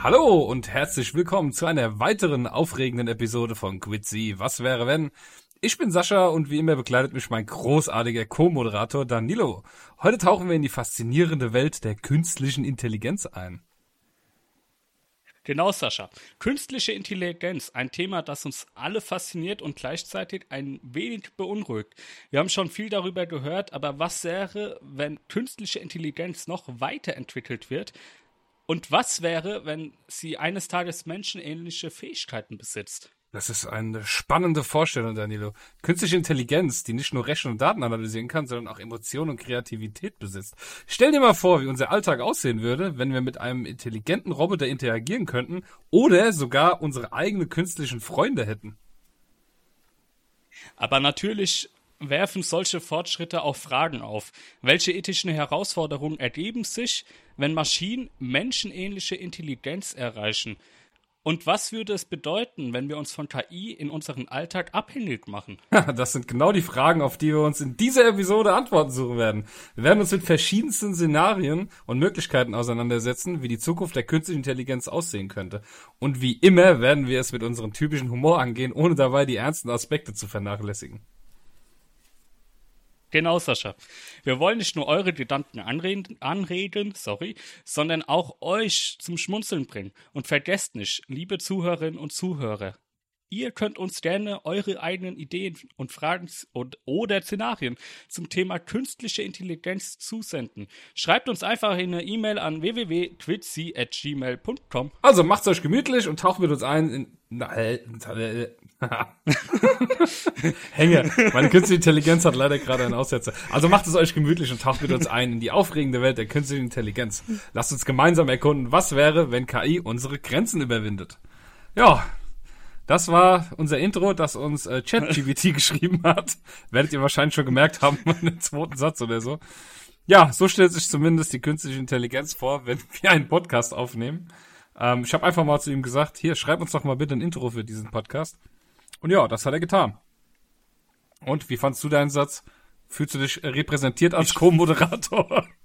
Hallo und herzlich willkommen zu einer weiteren aufregenden Episode von Quitzy. Was wäre wenn? Ich bin Sascha und wie immer begleitet mich mein großartiger Co-Moderator Danilo. Heute tauchen wir in die faszinierende Welt der künstlichen Intelligenz ein. Genau, Sascha. Künstliche Intelligenz, ein Thema, das uns alle fasziniert und gleichzeitig ein wenig beunruhigt. Wir haben schon viel darüber gehört, aber was wäre, wenn künstliche Intelligenz noch weiterentwickelt wird? Und was wäre, wenn sie eines Tages menschenähnliche Fähigkeiten besitzt? Das ist eine spannende Vorstellung, Danilo. Künstliche Intelligenz, die nicht nur Rechen und Daten analysieren kann, sondern auch Emotionen und Kreativität besitzt. Stell dir mal vor, wie unser Alltag aussehen würde, wenn wir mit einem intelligenten Roboter interagieren könnten oder sogar unsere eigenen künstlichen Freunde hätten. Aber natürlich werfen solche Fortschritte auch Fragen auf. Welche ethischen Herausforderungen ergeben sich, wenn Maschinen menschenähnliche Intelligenz erreichen? Und was würde es bedeuten, wenn wir uns von KI in unserem Alltag abhängig machen? Das sind genau die Fragen, auf die wir uns in dieser Episode Antworten suchen werden. Wir werden uns mit verschiedensten Szenarien und Möglichkeiten auseinandersetzen, wie die Zukunft der künstlichen Intelligenz aussehen könnte. Und wie immer werden wir es mit unserem typischen Humor angehen, ohne dabei die ernsten Aspekte zu vernachlässigen. Genau, Sascha. Wir wollen nicht nur eure Gedanken anreden, anregen, sorry, sondern auch euch zum Schmunzeln bringen. Und vergesst nicht, liebe Zuhörerinnen und Zuhörer, Ihr könnt uns gerne eure eigenen Ideen und Fragen und, oder Szenarien zum Thema künstliche Intelligenz zusenden. Schreibt uns einfach eine E-Mail an www.twitzy.gmail.com. Also macht's euch gemütlich und taucht mit uns ein in. Hänge. Meine künstliche Intelligenz hat leider gerade einen Aussetzer. Also macht es euch gemütlich und taucht mit uns ein in die aufregende Welt der künstlichen Intelligenz. Lasst uns gemeinsam erkunden, was wäre, wenn KI unsere Grenzen überwindet. Ja, das war unser Intro, das uns äh, ChatGPT geschrieben hat. Werdet ihr wahrscheinlich schon gemerkt haben in zweiten Satz oder so. Ja, so stellt sich zumindest die künstliche Intelligenz vor, wenn wir einen Podcast aufnehmen. Ähm, ich habe einfach mal zu ihm gesagt, hier, schreib uns doch mal bitte ein Intro für diesen Podcast. Und ja, das hat er getan. Und wie fandst du deinen Satz? Fühlst du dich repräsentiert als Co-Moderator?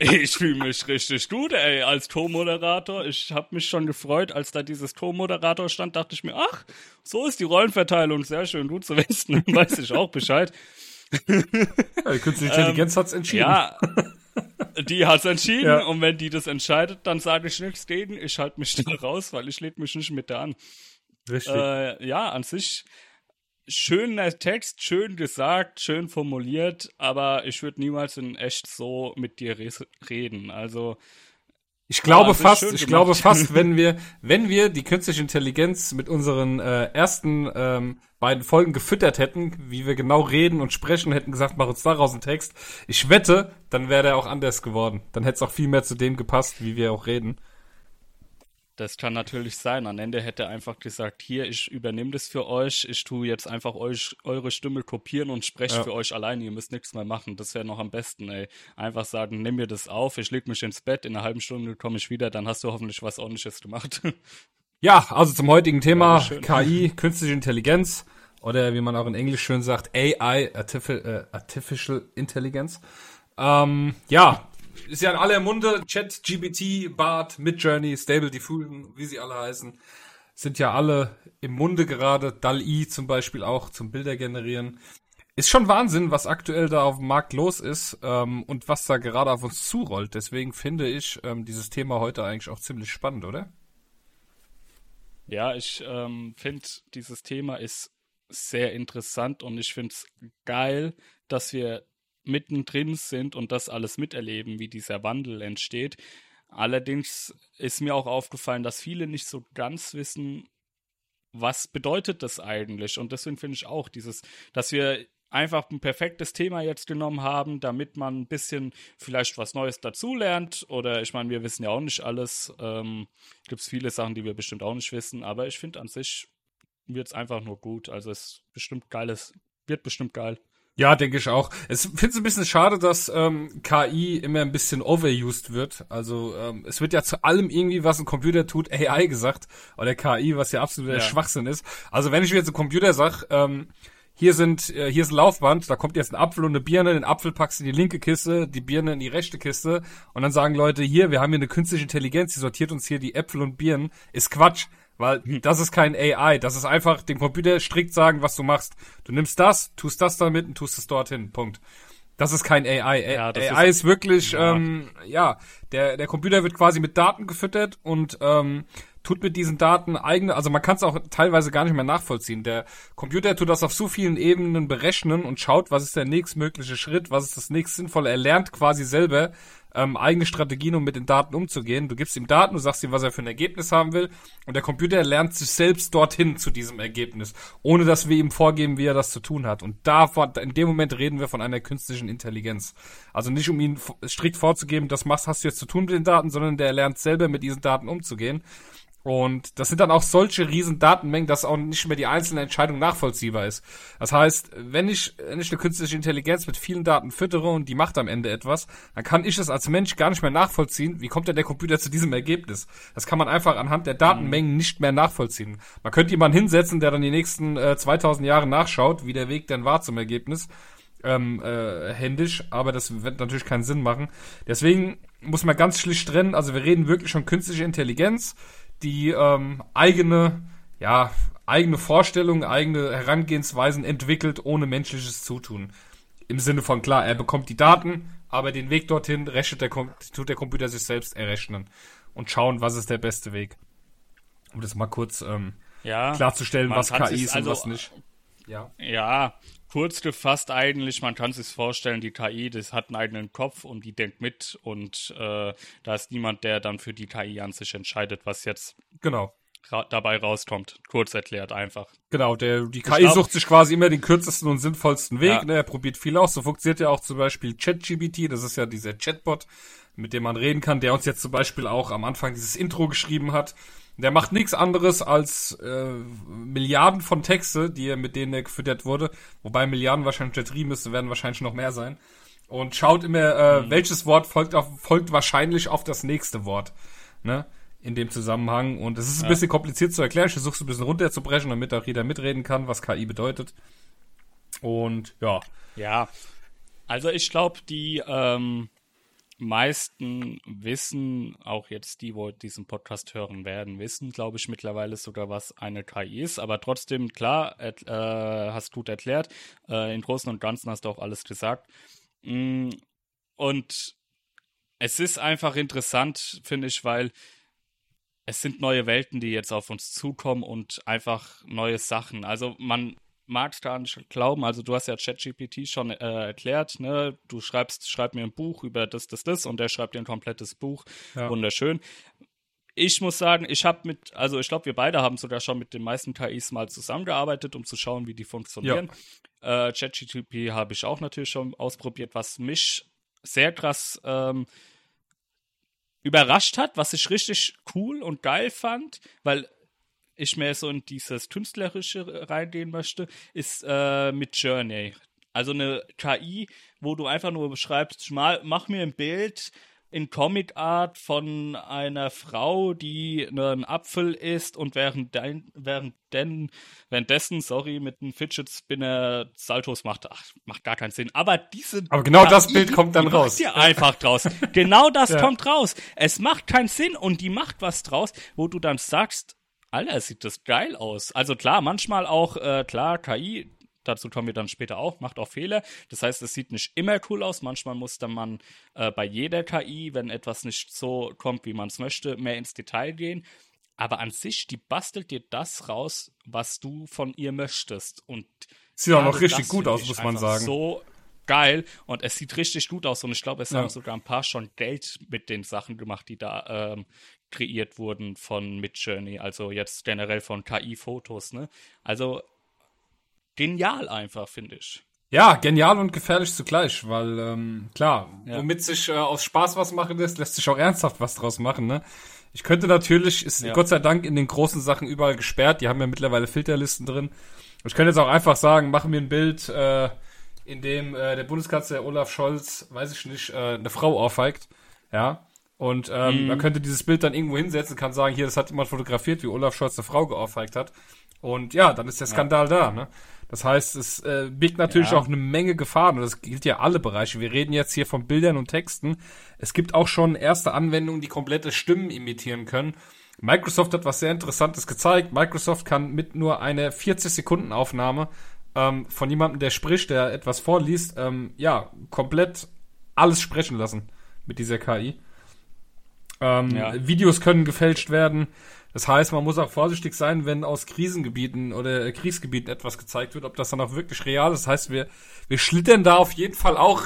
Ich fühle mich richtig gut, ey, als Co-Moderator. Ich habe mich schon gefreut, als da dieses Co-Moderator stand, dachte ich mir, ach, so ist die Rollenverteilung, sehr schön, gut zu wissen, weiß ich auch Bescheid. Ja, die künstliche Intelligenz ähm, hat's entschieden. Ja, die hat's entschieden ja. und wenn die das entscheidet, dann sage ich nichts gegen, ich halte mich da raus, weil ich leg mich nicht mit da an. Richtig. Äh, ja, an sich schöner Text, schön gesagt, schön formuliert, aber ich würde niemals in echt so mit dir reden. Also ich glaube ja, fast, ich glaube fast, wenn wir, wenn wir die künstliche Intelligenz mit unseren äh, ersten ähm, beiden Folgen gefüttert hätten, wie wir genau reden und sprechen, hätten gesagt, mach uns daraus einen Text. Ich wette, dann wäre der auch anders geworden. Dann hätte es auch viel mehr zu dem gepasst, wie wir auch reden. Das kann natürlich sein. Am Ende hätte er einfach gesagt, hier, ich übernehme das für euch, ich tue jetzt einfach euch eure Stimme kopieren und spreche ja. für euch alleine, ihr müsst nichts mehr machen. Das wäre noch am besten, ey. Einfach sagen, nimm mir das auf, ich leg mich ins Bett, in einer halben Stunde komme ich wieder, dann hast du hoffentlich was ordentliches gemacht. Ja, also zum heutigen Thema KI, künstliche Intelligenz oder wie man auch in Englisch schön sagt, AI, Artificial, äh, Artificial Intelligence. Ähm, ja, ist ja in aller Munde. Chat, GBT, Bart, Midjourney, Stable Diffusion, wie sie alle heißen, sind ja alle im Munde gerade. DAL-I zum Beispiel auch zum Bilder generieren. Ist schon Wahnsinn, was aktuell da auf dem Markt los ist ähm, und was da gerade auf uns zurollt. Deswegen finde ich ähm, dieses Thema heute eigentlich auch ziemlich spannend, oder? Ja, ich ähm, finde, dieses Thema ist sehr interessant und ich finde es geil, dass wir mittendrin sind und das alles miterleben, wie dieser Wandel entsteht. Allerdings ist mir auch aufgefallen, dass viele nicht so ganz wissen, was bedeutet das eigentlich? Und deswegen finde ich auch dieses, dass wir einfach ein perfektes Thema jetzt genommen haben, damit man ein bisschen vielleicht was Neues dazulernt. Oder ich meine, wir wissen ja auch nicht alles. Ähm, Gibt es viele Sachen, die wir bestimmt auch nicht wissen. Aber ich finde an sich wird es einfach nur gut. Also es bestimmt geiles, wird bestimmt geil. Ja, denke ich auch. Es finde es ein bisschen schade, dass ähm, KI immer ein bisschen overused wird. Also ähm, es wird ja zu allem irgendwie, was ein Computer tut, AI gesagt. Oder KI, was ja absoluter ja. Schwachsinn ist. Also wenn ich jetzt ein Computer sag, ähm, hier sind, äh, hier ist ein Laufband, da kommt jetzt ein Apfel und eine Birne, den Apfel packst du in die linke Kiste, die Birne in die rechte Kiste und dann sagen Leute, hier, wir haben hier eine künstliche Intelligenz, die sortiert uns hier die Äpfel und Birnen, ist Quatsch. Weil Hm. das ist kein AI, das ist einfach dem Computer strikt sagen, was du machst. Du nimmst das, tust das damit und tust es dorthin. Punkt. Das ist kein AI. Ja, AI ist, ist- wirklich, ja. ähm, ja, der, der Computer wird quasi mit Daten gefüttert und ähm, tut mit diesen Daten eigene, also man kann es auch teilweise gar nicht mehr nachvollziehen. Der Computer tut das auf so vielen Ebenen berechnen und schaut, was ist der nächstmögliche Schritt, was ist das nächst Sinnvolle. Er lernt quasi selber ähm, eigene Strategien, um mit den Daten umzugehen. Du gibst ihm Daten, du sagst ihm, was er für ein Ergebnis haben will und der Computer lernt sich selbst dorthin zu diesem Ergebnis, ohne dass wir ihm vorgeben, wie er das zu tun hat. Und da in dem Moment reden wir von einer künstlichen Intelligenz. Also nicht um ihn strikt vorzugeben, das machst, hast du jetzt zu tun mit den Daten, sondern der lernt selber mit diesen Daten umzugehen. Und das sind dann auch solche riesen Datenmengen, dass auch nicht mehr die einzelne Entscheidung nachvollziehbar ist. Das heißt, wenn ich, wenn ich eine künstliche Intelligenz mit vielen Daten füttere und die macht am Ende etwas, dann kann ich es als Mensch gar nicht mehr nachvollziehen, wie kommt denn der Computer zu diesem Ergebnis. Das kann man einfach anhand der Datenmengen nicht mehr nachvollziehen. Man könnte jemanden hinsetzen, der dann die nächsten äh, 2000 Jahre nachschaut, wie der Weg denn war zum Ergebnis ähm, äh, händisch, aber das wird natürlich keinen Sinn machen. Deswegen muss man ganz schlicht trennen. Also wir reden wirklich von künstlicher Intelligenz, die ähm, eigene, ja, eigene Vorstellungen, eigene Herangehensweisen entwickelt, ohne menschliches Zutun. Im Sinne von klar, er bekommt die Daten, aber den Weg dorthin rechnet der, tut der Computer sich selbst errechnen und schauen, was ist der beste Weg. Um das mal kurz ähm, Ja. klarzustellen, was KI ist und also- was nicht. Ja. Ja, kurz gefasst eigentlich, man kann sich vorstellen, die KI, das hat einen eigenen Kopf und die denkt mit und äh, da ist niemand, der dann für die KI an sich entscheidet, was jetzt Genau. ra dabei rauskommt. Kurz erklärt einfach. Genau, der, die KI glaub- sucht sich quasi immer den kürzesten und sinnvollsten Weg. Ja. Ne? Er probiert viel aus. So funktioniert ja auch zum Beispiel ChatGPT. Das ist ja dieser Chatbot, mit dem man reden kann, der uns jetzt zum Beispiel auch am Anfang dieses Intro geschrieben hat. Der macht nichts anderes als äh, Milliarden von Texte, die er mit denen er gefüttert wurde. Wobei Milliarden wahrscheinlich untertrieben ist, werden wahrscheinlich noch mehr sein. Und schaut immer, äh, welches Wort folgt, auf, folgt wahrscheinlich auf das nächste Wort. Ne? In dem Zusammenhang. Und es ist ein bisschen kompliziert zu erklären. Ich versuche es ein bisschen runterzubrechen, damit auch jeder mitreden kann, was KI bedeutet. Und ja. Ja, also ich glaube, die ähm, meisten wissen, auch jetzt die, wo diesen Podcast hören werden, wissen, glaube ich, mittlerweile sogar, was eine KI ist. Aber trotzdem, klar, äh, hast gut erklärt. Äh, Im Großen und Ganzen hast du auch alles gesagt. Mm, Und es ist einfach interessant, finde ich, weil es sind neue Welten, die jetzt auf uns zukommen und einfach neue Sachen. Also man mag es gar nicht glauben. Also du hast ja ChatGPT schon äh, erklärt, ne? Du schreibst, schreib mir ein Buch über das, das, das und der schreibt dir ein komplettes Buch. Ja. Wunderschön. Ich muss sagen, ich habe mit, also ich glaube, wir beide haben sogar schon mit den meisten KIs mal zusammengearbeitet, um zu schauen, wie die funktionieren. Äh, ChatGPT habe ich auch natürlich schon ausprobiert, was mich sehr krass ähm, überrascht hat, was ich richtig cool und geil fand, weil ich mehr so in dieses Künstlerische reingehen möchte, ist äh, mit Journey. Also eine KI, wo du einfach nur beschreibst, mach mir ein Bild in Comic Art von einer Frau, die einen Apfel isst und während während denn, währenddessen, sorry, mit einem Fidget Spinner Saltos macht. Ach, macht gar keinen Sinn. Aber diese Aber genau das KI, Bild kommt dann die raus. Dir einfach draus. Genau das Ja. kommt raus. Es macht keinen Sinn und die macht was draus, wo du dann sagst, Alter, sieht das geil aus. Also klar, manchmal auch, äh, klar, KI, dazu kommen wir dann später auch, macht auch Fehler. Das heißt, es sieht nicht immer cool aus. Manchmal muss dann man äh, bei jeder KI, wenn etwas nicht so kommt, wie man es möchte, mehr ins Detail gehen. Aber an sich, die bastelt dir das raus, was du von ihr möchtest. Und Sieht auch noch richtig gut aus, muss man sagen. So geil und es sieht richtig gut aus und ich glaube, es Ja. haben sogar ein paar schon Geld mit den Sachen gemacht, die da ähm, kreiert wurden von Midjourney, also jetzt generell von KI-Fotos, ne? Also genial einfach, finde ich. Ja, genial und gefährlich zugleich, weil ähm, klar, Ja. womit sich äh, aus Spaß was machen lässt, lässt sich auch ernsthaft was draus machen. Ne? Ich könnte natürlich, ist Ja. Gott sei Dank in den großen Sachen überall gesperrt, die haben ja mittlerweile Filterlisten drin. Ich könnte jetzt auch einfach sagen, mach mir ein Bild, äh, in dem äh, der Bundeskanzler Olaf Scholz, weiß ich nicht, äh, eine Frau ohrfeigt, ja. Und Mhm. ähm, man könnte dieses Bild dann irgendwo hinsetzen, kann sagen, hier, das hat jemand fotografiert, wie Olaf Scholz eine Frau geohrfeigt hat. Und ja, dann ist der Skandal da, ne? Das heißt, es äh, birgt natürlich Ja. auch eine Menge Gefahren und das gilt ja alle Bereiche. Wir reden jetzt hier von Bildern und Texten. Es gibt auch schon erste Anwendungen, die komplette Stimmen imitieren können. Microsoft hat was sehr Interessantes gezeigt. Microsoft kann mit nur einer 40 Sekunden Aufnahme ähm, von jemandem, der spricht, der etwas vorliest, ähm, ja, komplett alles sprechen lassen mit dieser KI. Ähm, Ja. Videos können gefälscht werden. Das heißt, man muss auch vorsichtig sein, wenn aus Krisengebieten oder Kriegsgebieten etwas gezeigt wird, ob das dann auch wirklich real ist. Das heißt, wir, wir schlittern da auf jeden Fall auch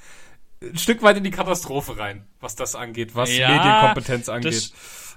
ein Stück weit in die Katastrophe rein, was das angeht, was Ja, Medienkompetenz angeht.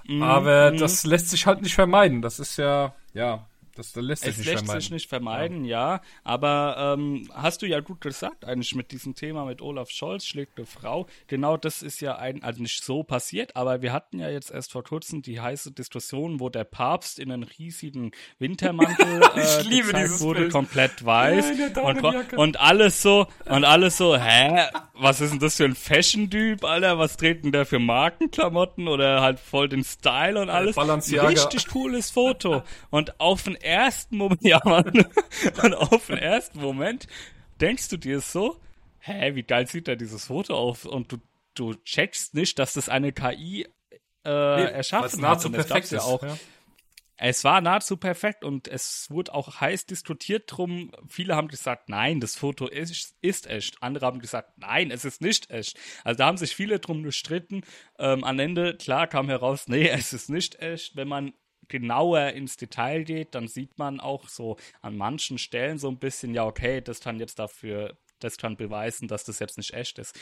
Mhm, Aber mhm. das lässt sich halt nicht vermeiden. Das ist ja, ja, das, das lässt sich Es nicht lässt vermeiden. sich nicht vermeiden, ja. Aber ähm, hast du ja gut gesagt, eigentlich mit diesem Thema mit Olaf Scholz schlägt eine Frau. Genau das ist ja ein, also nicht so passiert, aber wir hatten ja jetzt erst vor kurzem die heiße Diskussion, wo der Papst in einen riesigen Wintermantel äh, Ich liebe gezeigt wurde, Bild. komplett weiß. Ja, und, und alles so, und alles so, hä? Was ist denn das für ein Fashion-Typ, Alter? Was treten der für Markenklamotten oder halt voll den Style und alles? Balenciaga. Richtig cooles Foto. Und auf den ersten Moment, ja, Mann, und auf den ersten Moment denkst du dir so, hä, wie geil sieht da dieses Foto aus? Und du, du checkst nicht, dass das eine KI äh, weil's erschaffen hat. Und das gab's ja auch. ja. Es war nahezu perfekt und es wurde auch heiß diskutiert drum. Viele haben gesagt, nein, das Foto ist, ist echt. Andere haben gesagt, nein, es ist nicht echt. Also da haben sich viele drum gestritten. Ähm, am Ende, klar, kam heraus, nee, es ist nicht echt. Wenn man genauer ins Detail geht, dann sieht man auch so an manchen Stellen so ein bisschen, ja, okay, das kann jetzt dafür, das kann beweisen, dass das jetzt nicht echt ist.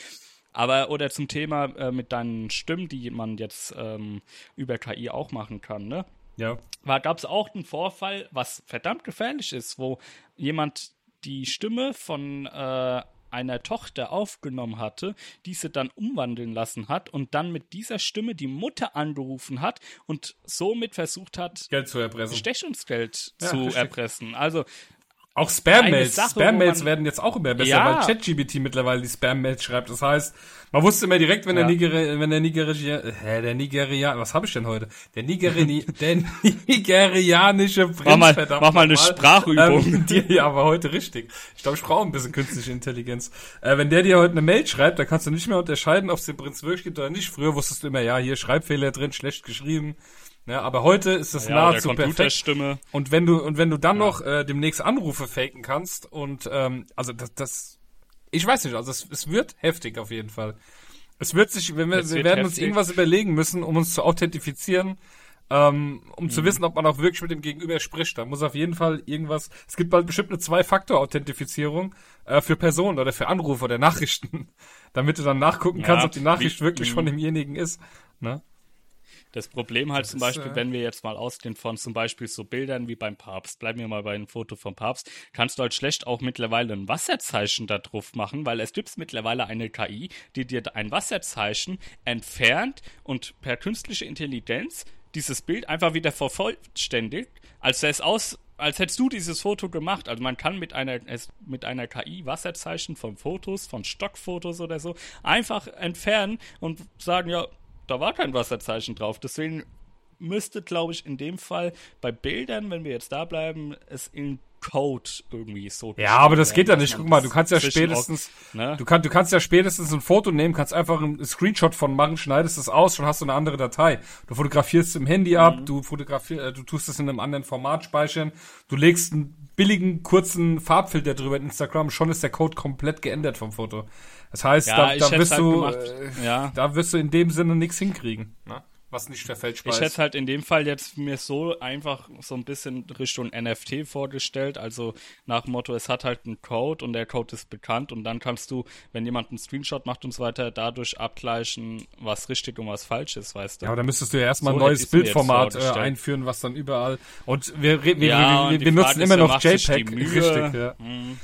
Aber, oder zum Thema äh, mit deinen Stimmen, die man jetzt ähm, über KI auch machen kann, ne? Ja. war gab es auch einen Vorfall, was verdammt gefährlich ist, wo jemand die Stimme von äh, einer Tochter aufgenommen hatte, diese dann umwandeln lassen hat und dann mit dieser Stimme die Mutter angerufen hat und somit versucht hat, Geld zu erpressen. Bestechungsgeld Ja, zu richtig. erpressen. Also Auch Spam-Mails. Spam-Mails werden jetzt auch immer besser, Ja. weil ChatGPT mittlerweile die Spam-Mails schreibt. Das heißt, man wusste immer direkt, wenn Ja. der Nigeria, wenn der Nigeria, äh, hä, der Nigeria, was habe ich denn heute? Der Nigeria, der nigerianische Prinz, Mach mal- verdammt mach mal eine Sprachübung. Ähm, die, ja, aber heute richtig. Ich glaube, ich brauche ein bisschen künstliche Intelligenz. Äh, wenn der dir heute eine Mail schreibt, dann kannst du nicht mehr unterscheiden, ob es den Prinz wirklich gibt oder nicht. Früher wusstest du immer, ja, hier Schreibfehler drin, schlecht geschrieben. Ja, aber heute ist das ja, nahezu perfekt. Und wenn du und wenn du dann noch äh, demnächst Anrufe faken kannst und ähm, also das, das ich weiß nicht, also es, es wird heftig auf jeden Fall. Es wird sich, wenn wir, Es wir werden uns heftig. irgendwas überlegen müssen, um uns zu authentifizieren, ähm, um Mhm. zu wissen, ob man auch wirklich mit dem Gegenüber spricht. Da muss auf jeden Fall irgendwas. Es gibt bald bestimmt eine Zwei-Faktor-Authentifizierung äh, für Personen oder für Anrufe oder Nachrichten, damit du dann nachgucken Ja, kannst, ob die Nachricht wie- wirklich mhm. von demjenigen ist. Ne? Das Problem halt zum ist, Beispiel, äh, wenn wir jetzt mal ausgehen von zum Beispiel so Bildern wie beim Papst, bleiben wir mal bei einem Foto vom Papst, kannst du halt schlecht auch mittlerweile ein Wasserzeichen da drauf machen, weil es gibt mittlerweile eine KI, die dir ein Wasserzeichen entfernt und per künstliche Intelligenz dieses Bild einfach wieder vervollständigt, als es aus, als hättest du dieses Foto gemacht. Also man kann mit einer, mit einer KI Wasserzeichen von Fotos, von Stockfotos oder so, einfach entfernen und sagen, ja, da war kein Wasserzeichen drauf. Deswegen müsste, glaube ich, in dem Fall bei Bildern, wenn wir jetzt da bleiben, es in Code irgendwie so. Ja, aber das geht ja nicht. Guck mal, du kannst ja spätestens, ne? du, kann, du kannst ja spätestens ein Foto nehmen, kannst einfach einen Screenshot von machen, schneidest es aus, schon hast du eine andere Datei. Du fotografierst im Handy ab, Mhm. du fotografierst, äh, du tust es in einem anderen Format speichern, du legst einen billigen, kurzen Farbfilter drüber in Instagram, schon ist der Code komplett geändert vom Foto. Das heißt, Ja, da, da wirst halt du, äh, Ja. da wirst du in dem Sinne nichts hinkriegen, ne? was nicht verfälschbar Ich hätte halt in dem Fall jetzt mir so einfach so ein bisschen Richtung NFT vorgestellt. Also nach dem Motto, es hat halt einen Code und der Code ist bekannt und dann kannst du, wenn jemand einen Screenshot macht und so weiter, dadurch abgleichen, was richtig und was falsch ist, weißt du. Ja, aber da müsstest du ja erstmal So ein neues Bildformat äh, einführen, was dann überall. Und wir, wir, wir, Ja, wir, wir ist immer noch JPEG. Richtig, ja. Hm.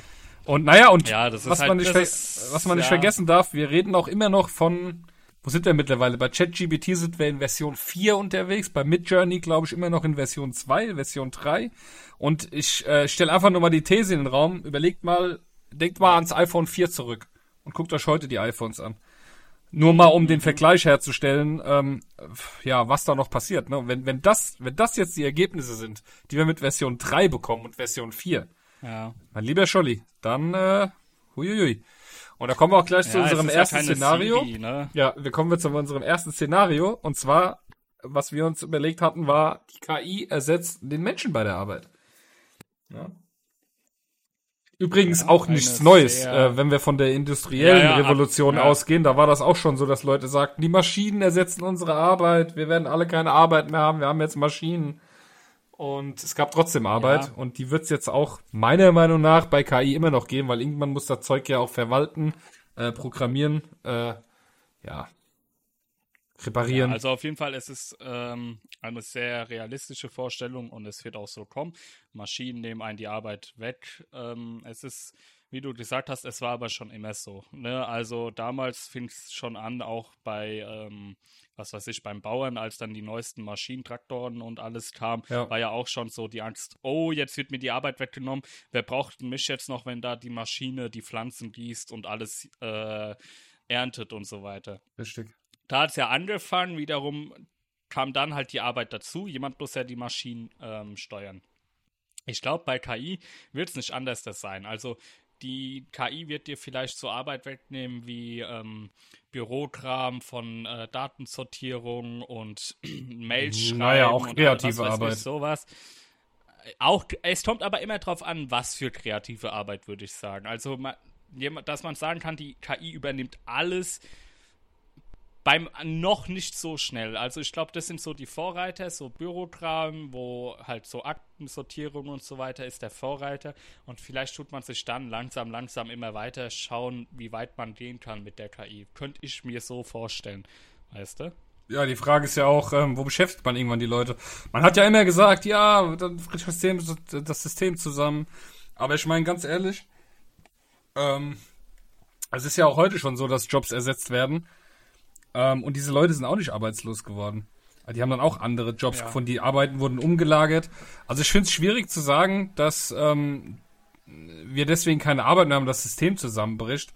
Und naja, und Ja, was, halt- man nicht ist- was man nicht ja. vergessen darf, wir reden auch immer noch von, wo sind wir mittlerweile? Bei ChatGPT sind wir in Version 4 unterwegs, bei Midjourney glaube ich immer noch in Version 2, Version 3. Und ich äh, stelle einfach nur mal die These in den Raum, überlegt mal, denkt mal ans iPhone 4 zurück und guckt euch heute die iPhones an. Nur mal, um den Vergleich herzustellen, ähm, ja, was da noch passiert. Ne? Wenn, wenn, das, wenn das jetzt die Ergebnisse sind, die wir mit Version 3 bekommen und Version 4, Ja. Mein lieber Scholli, dann, äh, huiuiui. Und da kommen wir auch gleich zu Ja, es unserem ja ersten keine Szenario. Siri, ne? Ja, wir kommen wir zu unserem ersten Szenario. Und zwar, was wir uns überlegt hatten, war, die KI ersetzt den Menschen bei der Arbeit. Ja. Übrigens Ja, auch nichts Neues, äh, wenn wir von der industriellen Ja, ja, ab- Revolution ja. ausgehen. Da war das auch schon so, dass Leute sagten, die Maschinen ersetzen unsere Arbeit. Wir werden alle keine Arbeit mehr haben. Wir haben jetzt Maschinen. Und es gab trotzdem Arbeit. Ja. Und die wird es jetzt auch meiner Meinung nach bei KI immer noch geben, weil irgendwann muss das Zeug ja auch verwalten, äh, programmieren, äh, ja, reparieren. Ja, also auf jeden Fall, es ist ähm, eine sehr realistische Vorstellung und es wird auch so kommen. Maschinen nehmen einen die Arbeit weg. Ähm, es ist, wie du gesagt hast, es war aber schon immer so. Ne? Also damals fing es schon an, auch bei, ähm, was weiß ich, beim Bauern, als dann die neuesten Maschinentraktoren und alles kam, Ja. war ja auch schon so die Angst, oh, jetzt wird mir die Arbeit weggenommen. Wer braucht mich jetzt noch, wenn da die Maschine die Pflanzen gießt und alles äh, erntet und so weiter Richtig. da hat es ja angefangen, wiederum kam dann halt die Arbeit dazu. Jemand muss ja die Maschinen ähm, steuern. Ich glaube, bei KI wird es nicht anders das sein. Also die KI wird dir vielleicht so Arbeit wegnehmen wie ähm, Bürokram von äh, Datensortierung und Mails schreiben. Naja, auch und kreative was Arbeit. Sowas. Auch, es kommt aber immer drauf an, was für kreative Arbeit, würde ich sagen. Also, ma- jemand- dass man sagen kann, die KI übernimmt alles beim noch nicht so schnell. Also ich glaube, das sind so die Vorreiter, so Bürokram, wo halt so Aktensortierung und so weiter ist der Vorreiter. Und vielleicht tut man sich dann langsam, langsam immer weiter schauen, wie weit man gehen kann mit der KI. Könnte ich mir so vorstellen. Weißt du? Ja, die Frage ist ja auch, ähm, wo beschäftigt man irgendwann die Leute? Man hat ja immer gesagt, ja, das System, das System zusammen. Aber ich meine, ganz ehrlich, ähm, es ist ja auch heute schon so, dass Jobs ersetzt werden. Ähm, und diese Leute sind auch nicht arbeitslos geworden. Die haben dann auch andere Jobs Ja. gefunden, die Arbeiten wurden umgelagert. Also ich finde es schwierig zu sagen, dass ähm, wir deswegen keine Arbeit mehr haben, das System zusammenbricht.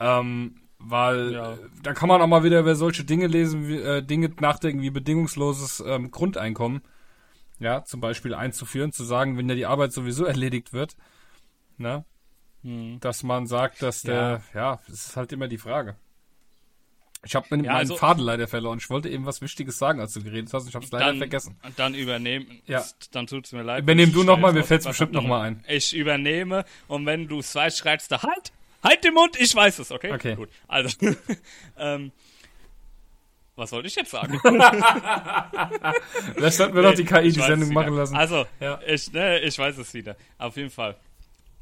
Ähm, weil Ja. da kann man auch mal wieder über solche Dinge lesen, wie, äh, Dinge nachdenken wie bedingungsloses ähm, Grundeinkommen. Ja, zum Beispiel einzuführen, zu sagen, wenn ja die Arbeit sowieso erledigt wird, ne, Hm. dass man sagt, dass der, ja, es ist halt immer die Frage. Ich habe meinen Ja, also- Faden leider verloren. Ich wollte eben was Wichtiges sagen, als du geredet hast. Ich habe es leider dann, vergessen. Dann übernehmen. Ja. Dann tut es mir leid. Übernehm du noch stell mal, mir fällt's bestimmt noch mal ein. Ich übernehme und wenn du es weißt, schreibst du halt, halt den Mund, ich weiß es, okay? Okay. Gut. Also, ähm, was wollte ich jetzt sagen? Vielleicht sollten wir doch die KI die Sendung machen lassen. Also, Ja. ich, ne, ich weiß es wieder. Auf jeden Fall.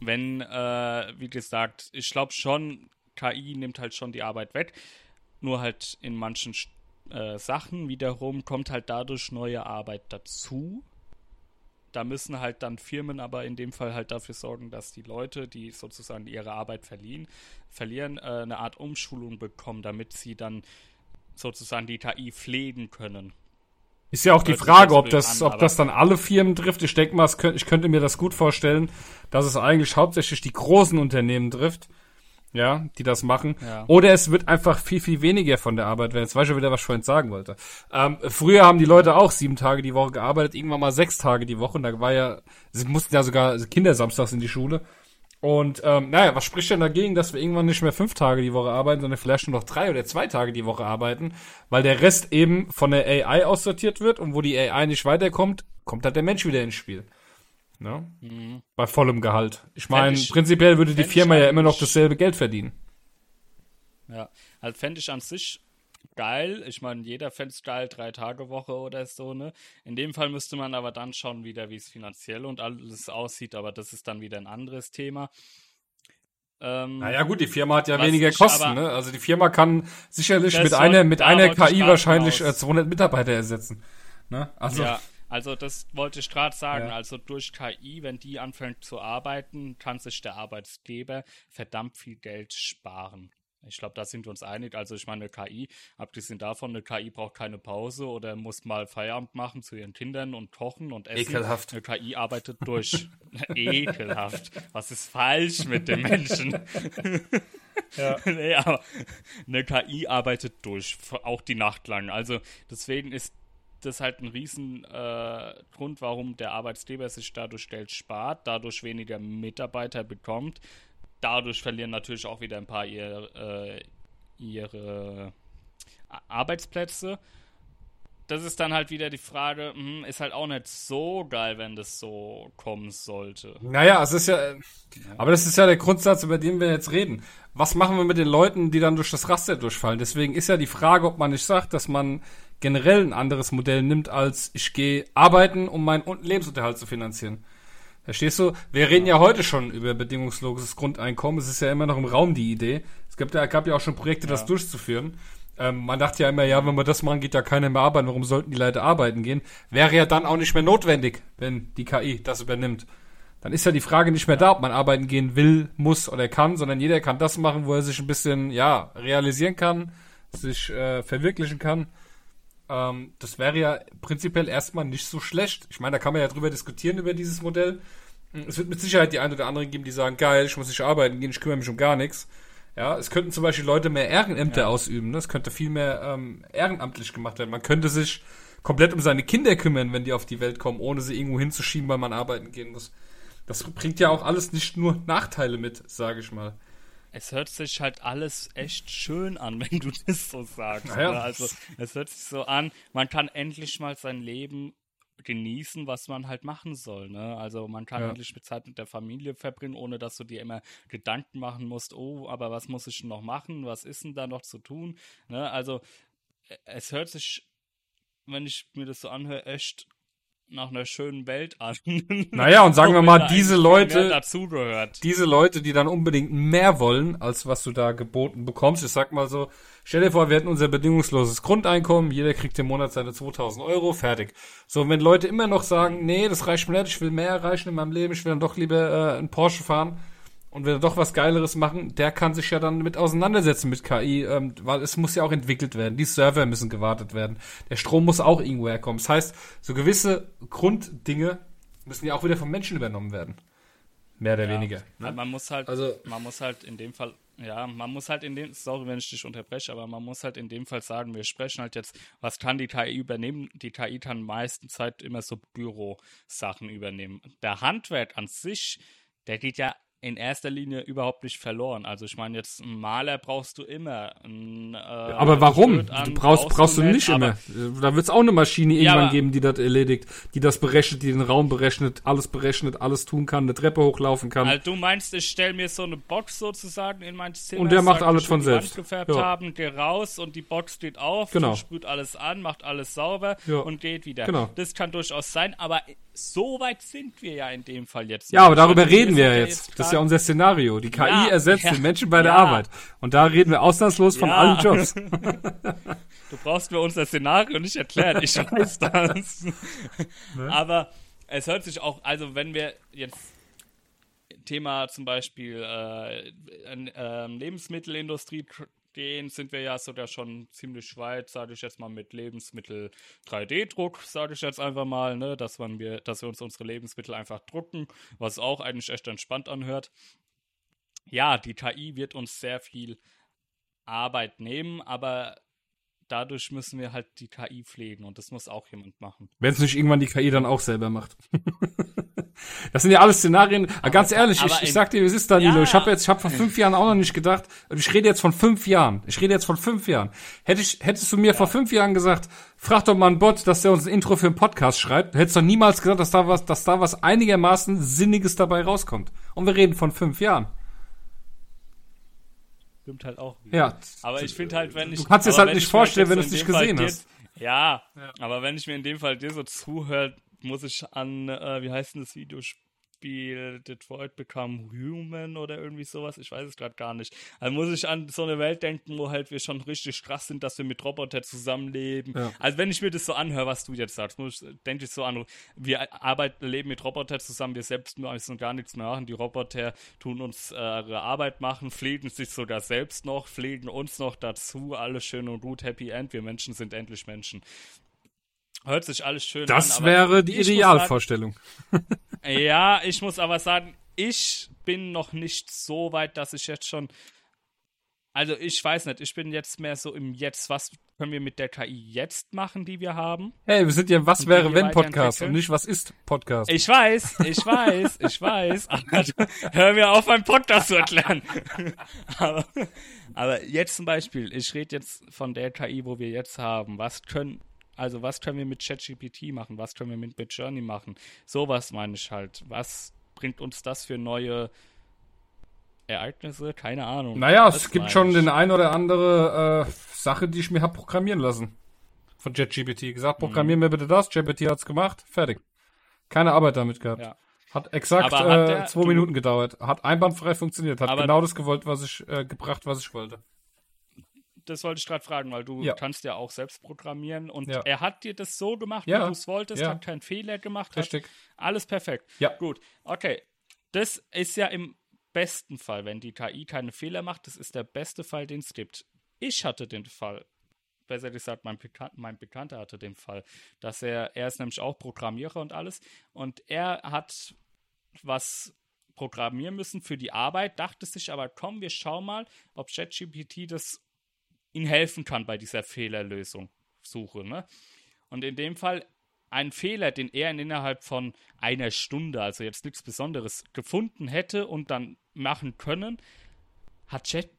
Wenn, äh, wie gesagt, ich glaube schon, KI nimmt halt schon die Arbeit weg. Nur halt in manchen äh, Sachen wiederum kommt halt dadurch neue Arbeit dazu. Da müssen halt dann Firmen aber in dem Fall halt dafür sorgen, dass die Leute, die sozusagen ihre Arbeit verlieren, verlieren, äh, eine Art Umschulung bekommen, damit sie dann sozusagen die KI pflegen können. Ist ja auch die Frage, ob das, ob das dann alle Firmen trifft. Ich denke mal, ich könnte mir das gut vorstellen, dass es eigentlich hauptsächlich die großen Unternehmen trifft, ja, die das machen. Ja. Oder es wird einfach viel, viel weniger von der Arbeit werden. Jetzt weiß ich schon wieder, was ich vorhin sagen wollte. Ähm, früher haben die Leute auch sieben Tage die Woche gearbeitet, irgendwann mal sechs Tage die Woche. Und da war ja, sie mussten ja sogar Kinder samstags in die Schule. Und ähm, naja, was spricht denn dagegen, dass wir irgendwann nicht mehr fünf Tage die Woche arbeiten, sondern vielleicht nur noch drei oder zwei Tage die Woche arbeiten, weil der Rest eben von der AI aussortiert wird und wo die AI nicht weiterkommt, kommt halt der Mensch wieder ins Spiel. Ne? Bei vollem Gehalt. Ich meine, prinzipiell würde die Firma ja immer noch dasselbe Geld verdienen. Ja, also fände ich an sich geil. Ich meine, jeder fände es geil, drei Tage Woche oder so, ne? In dem Fall müsste man aber dann schauen wieder, wie es finanziell und alles aussieht, aber das ist dann wieder ein anderes Thema. Ähm, Naja gut, die Firma hat ja weniger ich Kosten, ne? Also die Firma kann sicherlich mit soll- einer, mit einer KI wahrscheinlich hinaus. äh, 200 Mitarbeiter ersetzen. Ne? Also, Ja, also das wollte ich gerade sagen. Ja. Also durch KI, wenn die anfängt zu arbeiten, kann sich der Arbeitsgeber verdammt viel Geld sparen. Ich glaube, da sind wir uns einig. Also ich meine, eine KI, abgesehen davon, eine KI braucht keine Pause oder muss mal Feierabend machen zu ihren Kindern und kochen und essen. Ekelhaft. Eine KI arbeitet durch. Ekelhaft. Was ist falsch mit dem Menschen? Ja. nee, aber eine KI arbeitet durch, auch die Nacht lang. Also deswegen ist das ist halt ein riesen äh, Grund, warum der Arbeitgeber sich dadurch Geld spart, dadurch weniger Mitarbeiter bekommt. Dadurch verlieren natürlich auch wieder ein paar ihr, äh, ihre Arbeitsplätze. Das ist dann halt wieder die Frage, mh, ist halt auch nicht so geil, wenn das so kommen sollte. Naja, es ist ja, aber das ist ja der Grundsatz, über den wir jetzt reden. Was machen wir mit den Leuten, die dann durch das Raster durchfallen? Deswegen ist ja die Frage, ob man nicht sagt, dass man generell ein anderes Modell nimmt, als ich gehe arbeiten, um meinen Lebensunterhalt zu finanzieren. Verstehst du? Wir reden ja heute schon über bedingungsloses Grundeinkommen. Es ist ja immer noch im Raum die Idee. Es gab ja, gab ja auch schon Projekte, das durchzuführen. Ähm, man dachte ja immer, ja, wenn wir das machen, geht ja keiner mehr arbeiten. Warum sollten die Leute arbeiten gehen? Wäre ja dann auch nicht mehr notwendig, wenn die KI das übernimmt. Dann ist ja die Frage nicht mehr da, ob man arbeiten gehen will, muss oder kann, sondern jeder kann das machen, wo er sich ein bisschen, ja, realisieren kann, sich äh, verwirklichen kann. Ähm, das wäre ja prinzipiell erstmal nicht so schlecht. Ich meine, da kann man ja drüber diskutieren über dieses Modell. Es wird mit Sicherheit die ein oder andere geben, die sagen, geil, ich muss nicht arbeiten gehen, ich kümmere mich um gar nichts. Ja, es könnten zum Beispiel Leute mehr Ehrenämter ja. ausüben. Ne? Es könnte viel mehr ähm, ehrenamtlich gemacht werden. Man könnte sich komplett um seine Kinder kümmern, wenn die auf die Welt kommen, ohne sie irgendwo hinzuschieben, weil man arbeiten gehen muss. Das bringt ja auch alles nicht nur Nachteile mit, sage ich mal. Es hört sich halt alles echt schön an, wenn du das so sagst. Naja. Ne? Also es hört sich so an, man kann endlich mal sein Leben genießen, was man halt machen soll. Ne? Also man kann ja. endlich mit Zeit mit der Familie verbringen, ohne dass du dir immer Gedanken machen musst, oh, aber was muss ich noch machen? Was ist denn da noch zu tun? Ne? Also e, es hört sich, wenn ich mir das so anhöre, echt nach einer schönen Welt an. Naja, und sagen wir mal, diese Leute, diese Leute, die dann unbedingt mehr wollen, als was du da geboten bekommst. Ich sag mal so, stell dir vor, wir hätten unser bedingungsloses Grundeinkommen, jeder kriegt im Monat seine 2000 Euro, fertig. So, wenn Leute immer noch sagen, nee, das reicht mir nicht, ich will mehr erreichen in meinem Leben, ich will dann doch lieber äh, einen Porsche fahren, und will doch was Geileres machen, der kann sich ja dann mit auseinandersetzen mit KI, ähm, weil es muss ja auch entwickelt werden. Die Server müssen gewartet werden. Der Strom muss auch irgendwo herkommen. Das heißt, so gewisse Grunddinge müssen ja auch wieder vom Menschen übernommen werden. Mehr oder ja, weniger. Ne? Man muss halt, also, man muss halt in dem Fall, ja, man muss halt in dem, sorry, wenn ich dich unterbreche, aber man muss halt in dem Fall sagen, wir sprechen halt jetzt, was kann die KI übernehmen? Die KI kann meistens halt immer so Bürosachen übernehmen. Der Handwerk an sich, der geht ja in erster Linie überhaupt nicht verloren. Also ich meine, jetzt einen Maler brauchst du immer. Ein, äh, aber warum? Du brauchst, brauchst, du nicht, immer. Da wird es auch eine Maschine irgendwann ja, geben, die das erledigt, die das berechnet, die den Raum berechnet, alles berechnet, alles tun kann, eine Treppe hochlaufen kann. Also du meinst, ich stelle mir so eine Box sozusagen in mein Zimmer. Und der macht alles von selbst. gefärbt ja. haben, geh raus und die Box steht auf, genau. sprüht alles an, macht alles sauber ja. und geht wieder. Genau. Das kann durchaus sein, aber so weit sind wir ja in dem Fall jetzt. Ja, aber darüber reden wir ja jetzt. Das ist ja unser Szenario. Die KI ja, ersetzt ja, den Menschen bei der Arbeit. Und da reden wir ausnahmslos von allen Jobs. du brauchst mir unser Szenario nicht erklären. Ich weiß das. Ne? Aber es hört sich auch, also wenn wir jetzt Thema zum Beispiel äh, äh, Lebensmittelindustrie gehen, sind wir ja sogar schon ziemlich weit, sage ich jetzt mal, mit Lebensmittel 3D-Druck, sage ich jetzt einfach mal, ne, dass, man wir, dass wir uns unsere Lebensmittel einfach drucken, was auch eigentlich echt entspannt anhört. Ja, die KI wird uns sehr viel Arbeit nehmen, aber dadurch müssen wir halt die KI pflegen und das muss auch jemand machen. Wenn es nicht irgendwann die KI dann auch selber macht. das sind ja alles Szenarien. Aber, ganz ehrlich, ich, ich sag dir, wie es ist, Danilo. Ja. Ich habe jetzt, ich habe vor fünf Jahren auch noch nicht gedacht. Ich rede jetzt von fünf Jahren. Ich rede jetzt von fünf Jahren. Hätte ich, hättest du mir ja. vor fünf Jahren gesagt, frag doch mal einen Bot, dass der uns ein Intro für einen Podcast schreibt, hättest du niemals gesagt, dass da was, dass da was einigermaßen Sinniges dabei rauskommt. Und wir reden von fünf Jahren stimmt halt auch. Wieder. Ja. Aber ich finde halt, wenn ich. Du kannst dir das halt nicht vorstellen, wenn du es nicht gesehen Fall hast. Dir, ja, ja, aber wenn ich mir in dem Fall dir so zuhört, muss ich an, äh, wie heißt denn das Videospiel? Spiel Detroit Become Human oder irgendwie sowas. Ich weiß es gerade gar nicht. Also muss ich an so eine Welt denken, wo halt wir schon richtig krass sind, dass wir mit Robotern zusammenleben. Ja. Also wenn ich mir das so anhöre, was du jetzt sagst, muss ich, denke ich so an, wir arbeiten, leben mit Robotern zusammen, wir selbst müssen gar nichts mehr machen. Die Roboter tun uns äh, ihre Arbeit machen, pflegen sich sogar selbst noch, pflegen uns noch dazu. Alles schön und gut, Happy End. Wir Menschen sind endlich Menschen. Hört sich alles schön das an. Das wäre die Idealvorstellung. Ja, ich muss aber sagen, ich bin noch nicht so weit, dass ich jetzt schon also ich weiß nicht, ich bin jetzt mehr so im Jetzt. Was können wir mit der KI jetzt machen, die wir haben? Hey, wir sind ja Was wäre wenn Podcast und nicht Was ist Podcast. Ich weiß, ich weiß, ich weiß. hör mir auf, meinen Podcast zu erklären. aber, aber jetzt zum Beispiel, ich rede jetzt von der KI, wo wir jetzt haben. Was können, also was können wir mit ChatGPT machen? Was können wir mit Midjourney machen? Sowas meine ich halt. Was bringt uns das für neue Ereignisse? Keine Ahnung. Naja, es gibt schon den ein oder andere äh, Sache, die ich mir hab programmieren lassen. Von JetGPT. Gesagt, programmier mhm. mir bitte das. GPT hat's gemacht. Fertig. Keine Arbeit damit gehabt. Ja. Hat exakt hat äh, zwei Minuten gedauert. Hat einwandfrei funktioniert. Hat genau das gewollt, was ich äh, gebracht, was ich wollte. Das wollte ich gerade fragen, weil du ja. kannst ja auch selbst programmieren und ja. er hat dir das so gemacht, wie du es wolltest, hat keinen Fehler gemacht, Richtig. hat alles perfekt. Ja. Gut. Okay. Das ist ja im besten Fall, wenn die KI keine Fehler macht, das ist der beste Fall, den es gibt. Ich hatte den Fall, besser gesagt, mein, Bekan mein Bekannter hatte den Fall, dass er, er ist nämlich auch Programmierer und alles, und er hat was programmieren müssen für die Arbeit, dachte sich aber, komm, wir schauen mal, ob ChatGPT das ihm helfen kann bei dieser Fehlerlösung, Suche, ne? Und in dem Fall, ein Fehler, den er innerhalb von einer Stunde, also jetzt nichts Besonderes, gefunden hätte und dann machen können, hat Chat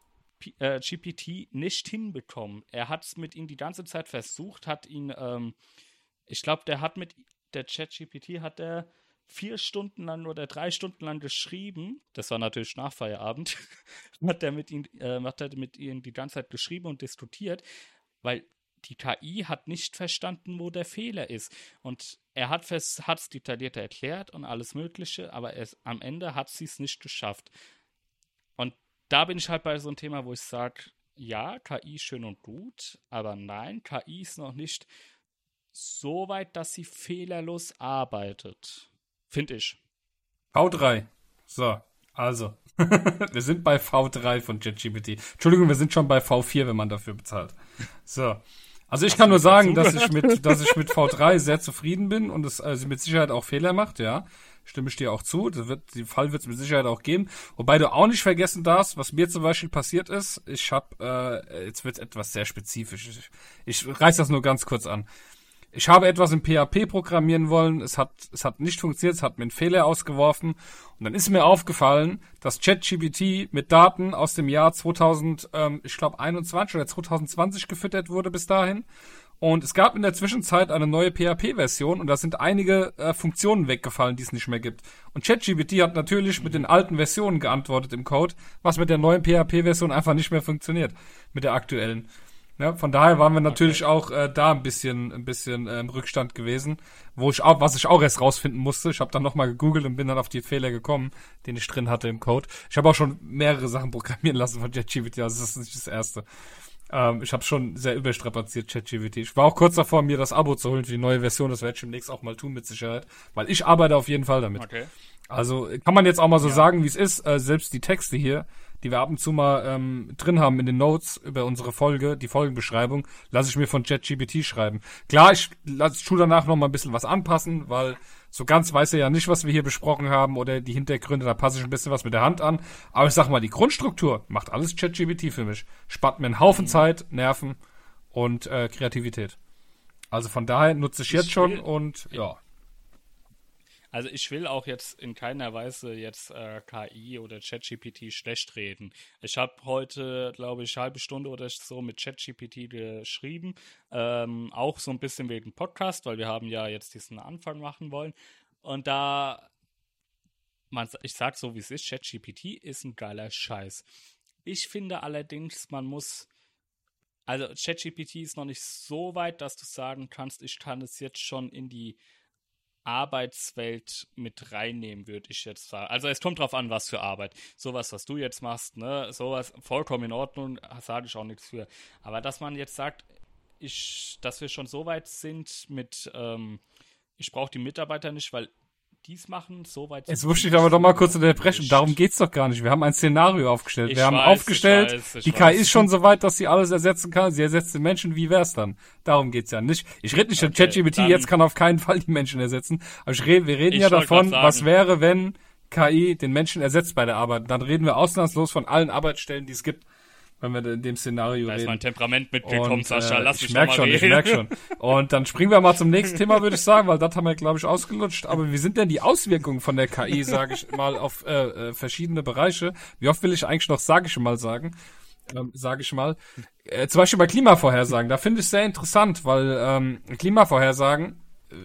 äh, GPT nicht hinbekommen. Er hat es mit ihm die ganze Zeit versucht, hat ihn, ähm, ich glaube, der hat mit der ChatGPT hat er vier Stunden lang oder drei Stunden lang geschrieben. Das war natürlich nach Feierabend. hat er mit ihm, äh, hat er mit ihm die ganze Zeit geschrieben und diskutiert, weil die KI hat nicht verstanden, wo der Fehler ist. Und er hat es detaillierter erklärt und alles Mögliche, aber es, am Ende hat sie es nicht geschafft. Und da bin ich halt bei so einem Thema, wo ich sage, ja, KI schön und gut, aber nein, KI ist noch nicht so weit, dass sie fehlerlos arbeitet. Finde ich. V3. So, also. wir sind bei V3 von ChatGPT. Entschuldigung, wir sind schon bei V4, wenn man dafür bezahlt. So. Also ich kann nur sagen, dass ich mit, dass ich mit V3 sehr zufrieden bin und es also mit Sicherheit auch Fehler macht, ja. Stimme ich dir auch zu. Das wird, den Fall wird es mit Sicherheit auch geben. Wobei du auch nicht vergessen darfst, was mir zum Beispiel passiert ist. Ich habe, äh, jetzt wird etwas sehr spezifisch. Ich, ich reiß das nur ganz kurz an. Ich habe etwas in PHP programmieren wollen, es hat, es hat nicht funktioniert, es hat mir einen Fehler ausgeworfen und dann ist mir aufgefallen, dass ChatGPT mit Daten aus dem Jahr 2000, ähm, ich glaube 21 oder 2020 gefüttert wurde bis dahin und es gab in der Zwischenzeit eine neue PHP-Version und da sind einige äh, Funktionen weggefallen, die es nicht mehr gibt. Und ChatGPT hat natürlich mit den alten Versionen geantwortet im Code, was mit der neuen PHP-Version einfach nicht mehr funktioniert, mit der aktuellen. Ja, von daher waren wir natürlich okay. auch äh, da ein bisschen, ein bisschen äh, im Rückstand gewesen, wo ich auch, was ich auch erst rausfinden musste. Ich habe dann nochmal gegoogelt und bin dann auf die Fehler gekommen, den ich drin hatte im Code. Ich habe auch schon mehrere Sachen programmieren lassen von ChatGPT, also das ist nicht das erste. Ähm, ich habe schon sehr überstrapaziert ChatGPT. Ich war auch kurz davor, mir das Abo zu holen für die neue Version. Das werde ich demnächst auch mal tun mit Sicherheit, weil ich arbeite auf jeden Fall damit. Okay. Also kann man jetzt auch mal so ja. sagen, wie es ist. Äh, selbst die Texte hier die wir ab und zu mal ähm, drin haben in den Notes über unsere Folge, die Folgenbeschreibung, lasse ich mir von ChatGPT schreiben. Klar, ich lasse tu danach noch mal ein bisschen was anpassen, weil so ganz weiß er ja nicht, was wir hier besprochen haben oder die Hintergründe, da passe ich ein bisschen was mit der Hand an. Aber ich sag mal, die Grundstruktur macht alles ChatGPT für mich. Spart mir einen Haufen mhm. Zeit, Nerven und äh, Kreativität. Also von daher nutze ich jetzt schon und ja. Also ich will auch jetzt in keiner Weise jetzt äh, KI oder ChatGPT schlecht reden. Ich habe heute, glaube ich, eine halbe Stunde oder so mit ChatGPT geschrieben. Ähm, auch so ein bisschen wegen Podcast, weil wir haben ja jetzt diesen Anfang machen wollen. Und da, man, ich sag so wie es ist, ChatGPT ist ein geiler Scheiß. Ich finde allerdings, man muss also ChatGPT ist noch nicht so weit, dass du sagen kannst, ich kann es jetzt schon in die Arbeitswelt mit reinnehmen, würde ich jetzt sagen. Also es kommt drauf an, was für Arbeit. Sowas, was du jetzt machst, ne, sowas vollkommen in Ordnung, sage ich auch nichts für. Aber dass man jetzt sagt, ich, dass wir schon so weit sind mit, ähm, ich brauche die Mitarbeiter nicht, weil dies machen, soweit. Jetzt muss ich aber doch mal kurz unterbrechen. Darum geht's doch gar nicht. Wir haben ein Szenario aufgestellt. Ich wir haben weiß, aufgestellt, ich weiß, ich die weiß. KI ist schon so weit, dass sie alles ersetzen kann. Sie ersetzt den Menschen. Wie wär's dann? Darum geht's ja nicht. Ich rede nicht, okay, ChatGPT jetzt kann auf keinen Fall die Menschen ersetzen. Aber ich rede, wir reden ja davon, was wäre, wenn KI den Menschen ersetzt bei der Arbeit. Dann reden wir ausnahmslos von allen Arbeitsstellen, die es gibt. Wenn wir in dem Szenario da reden. ist mein Temperament mitgekommen, Und, Sascha. äh, Lass ich mich merk doch schon, mal ich reden. merk schon. Und dann springen wir mal zum nächsten Thema, würde ich sagen, weil das haben wir, glaube ich, ausgelutscht. Aber wie sind denn die Auswirkungen von der KI, sage ich mal, auf äh, äh, verschiedene Bereiche? Wie oft will ich eigentlich noch, sage ich mal, sagen? Ähm, sage ich mal. Äh, zum Beispiel bei Klimavorhersagen. Da finde ich sehr interessant, weil ähm, Klimavorhersagen äh,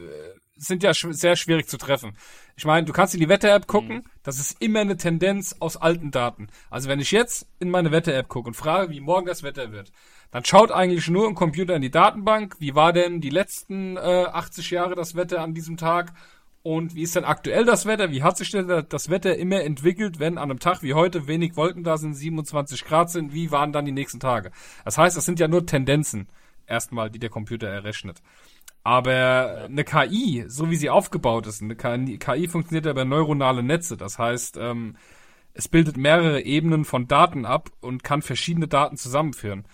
sind ja sch sehr schwierig zu treffen. Ich meine, du kannst in die Wetter-App gucken, das ist immer eine Tendenz aus alten Daten. Also wenn ich jetzt in meine Wetter-App gucke und frage, wie morgen das Wetter wird, dann schaut eigentlich nur ein Computer in die Datenbank, wie war denn die letzten äh, 80 Jahre das Wetter an diesem Tag und wie ist denn aktuell das Wetter, wie hat sich denn das Wetter immer entwickelt, wenn an einem Tag wie heute wenig Wolken da sind, 27 Grad sind, wie waren dann die nächsten Tage? Das heißt, das sind ja nur Tendenzen erstmal, die der Computer errechnet. Aber eine KI, so wie sie aufgebaut ist, eine KI, KI funktioniert ja über neuronale Netze. Das heißt, ähm, es bildet mehrere Ebenen von Daten ab und kann verschiedene Daten zusammenführen.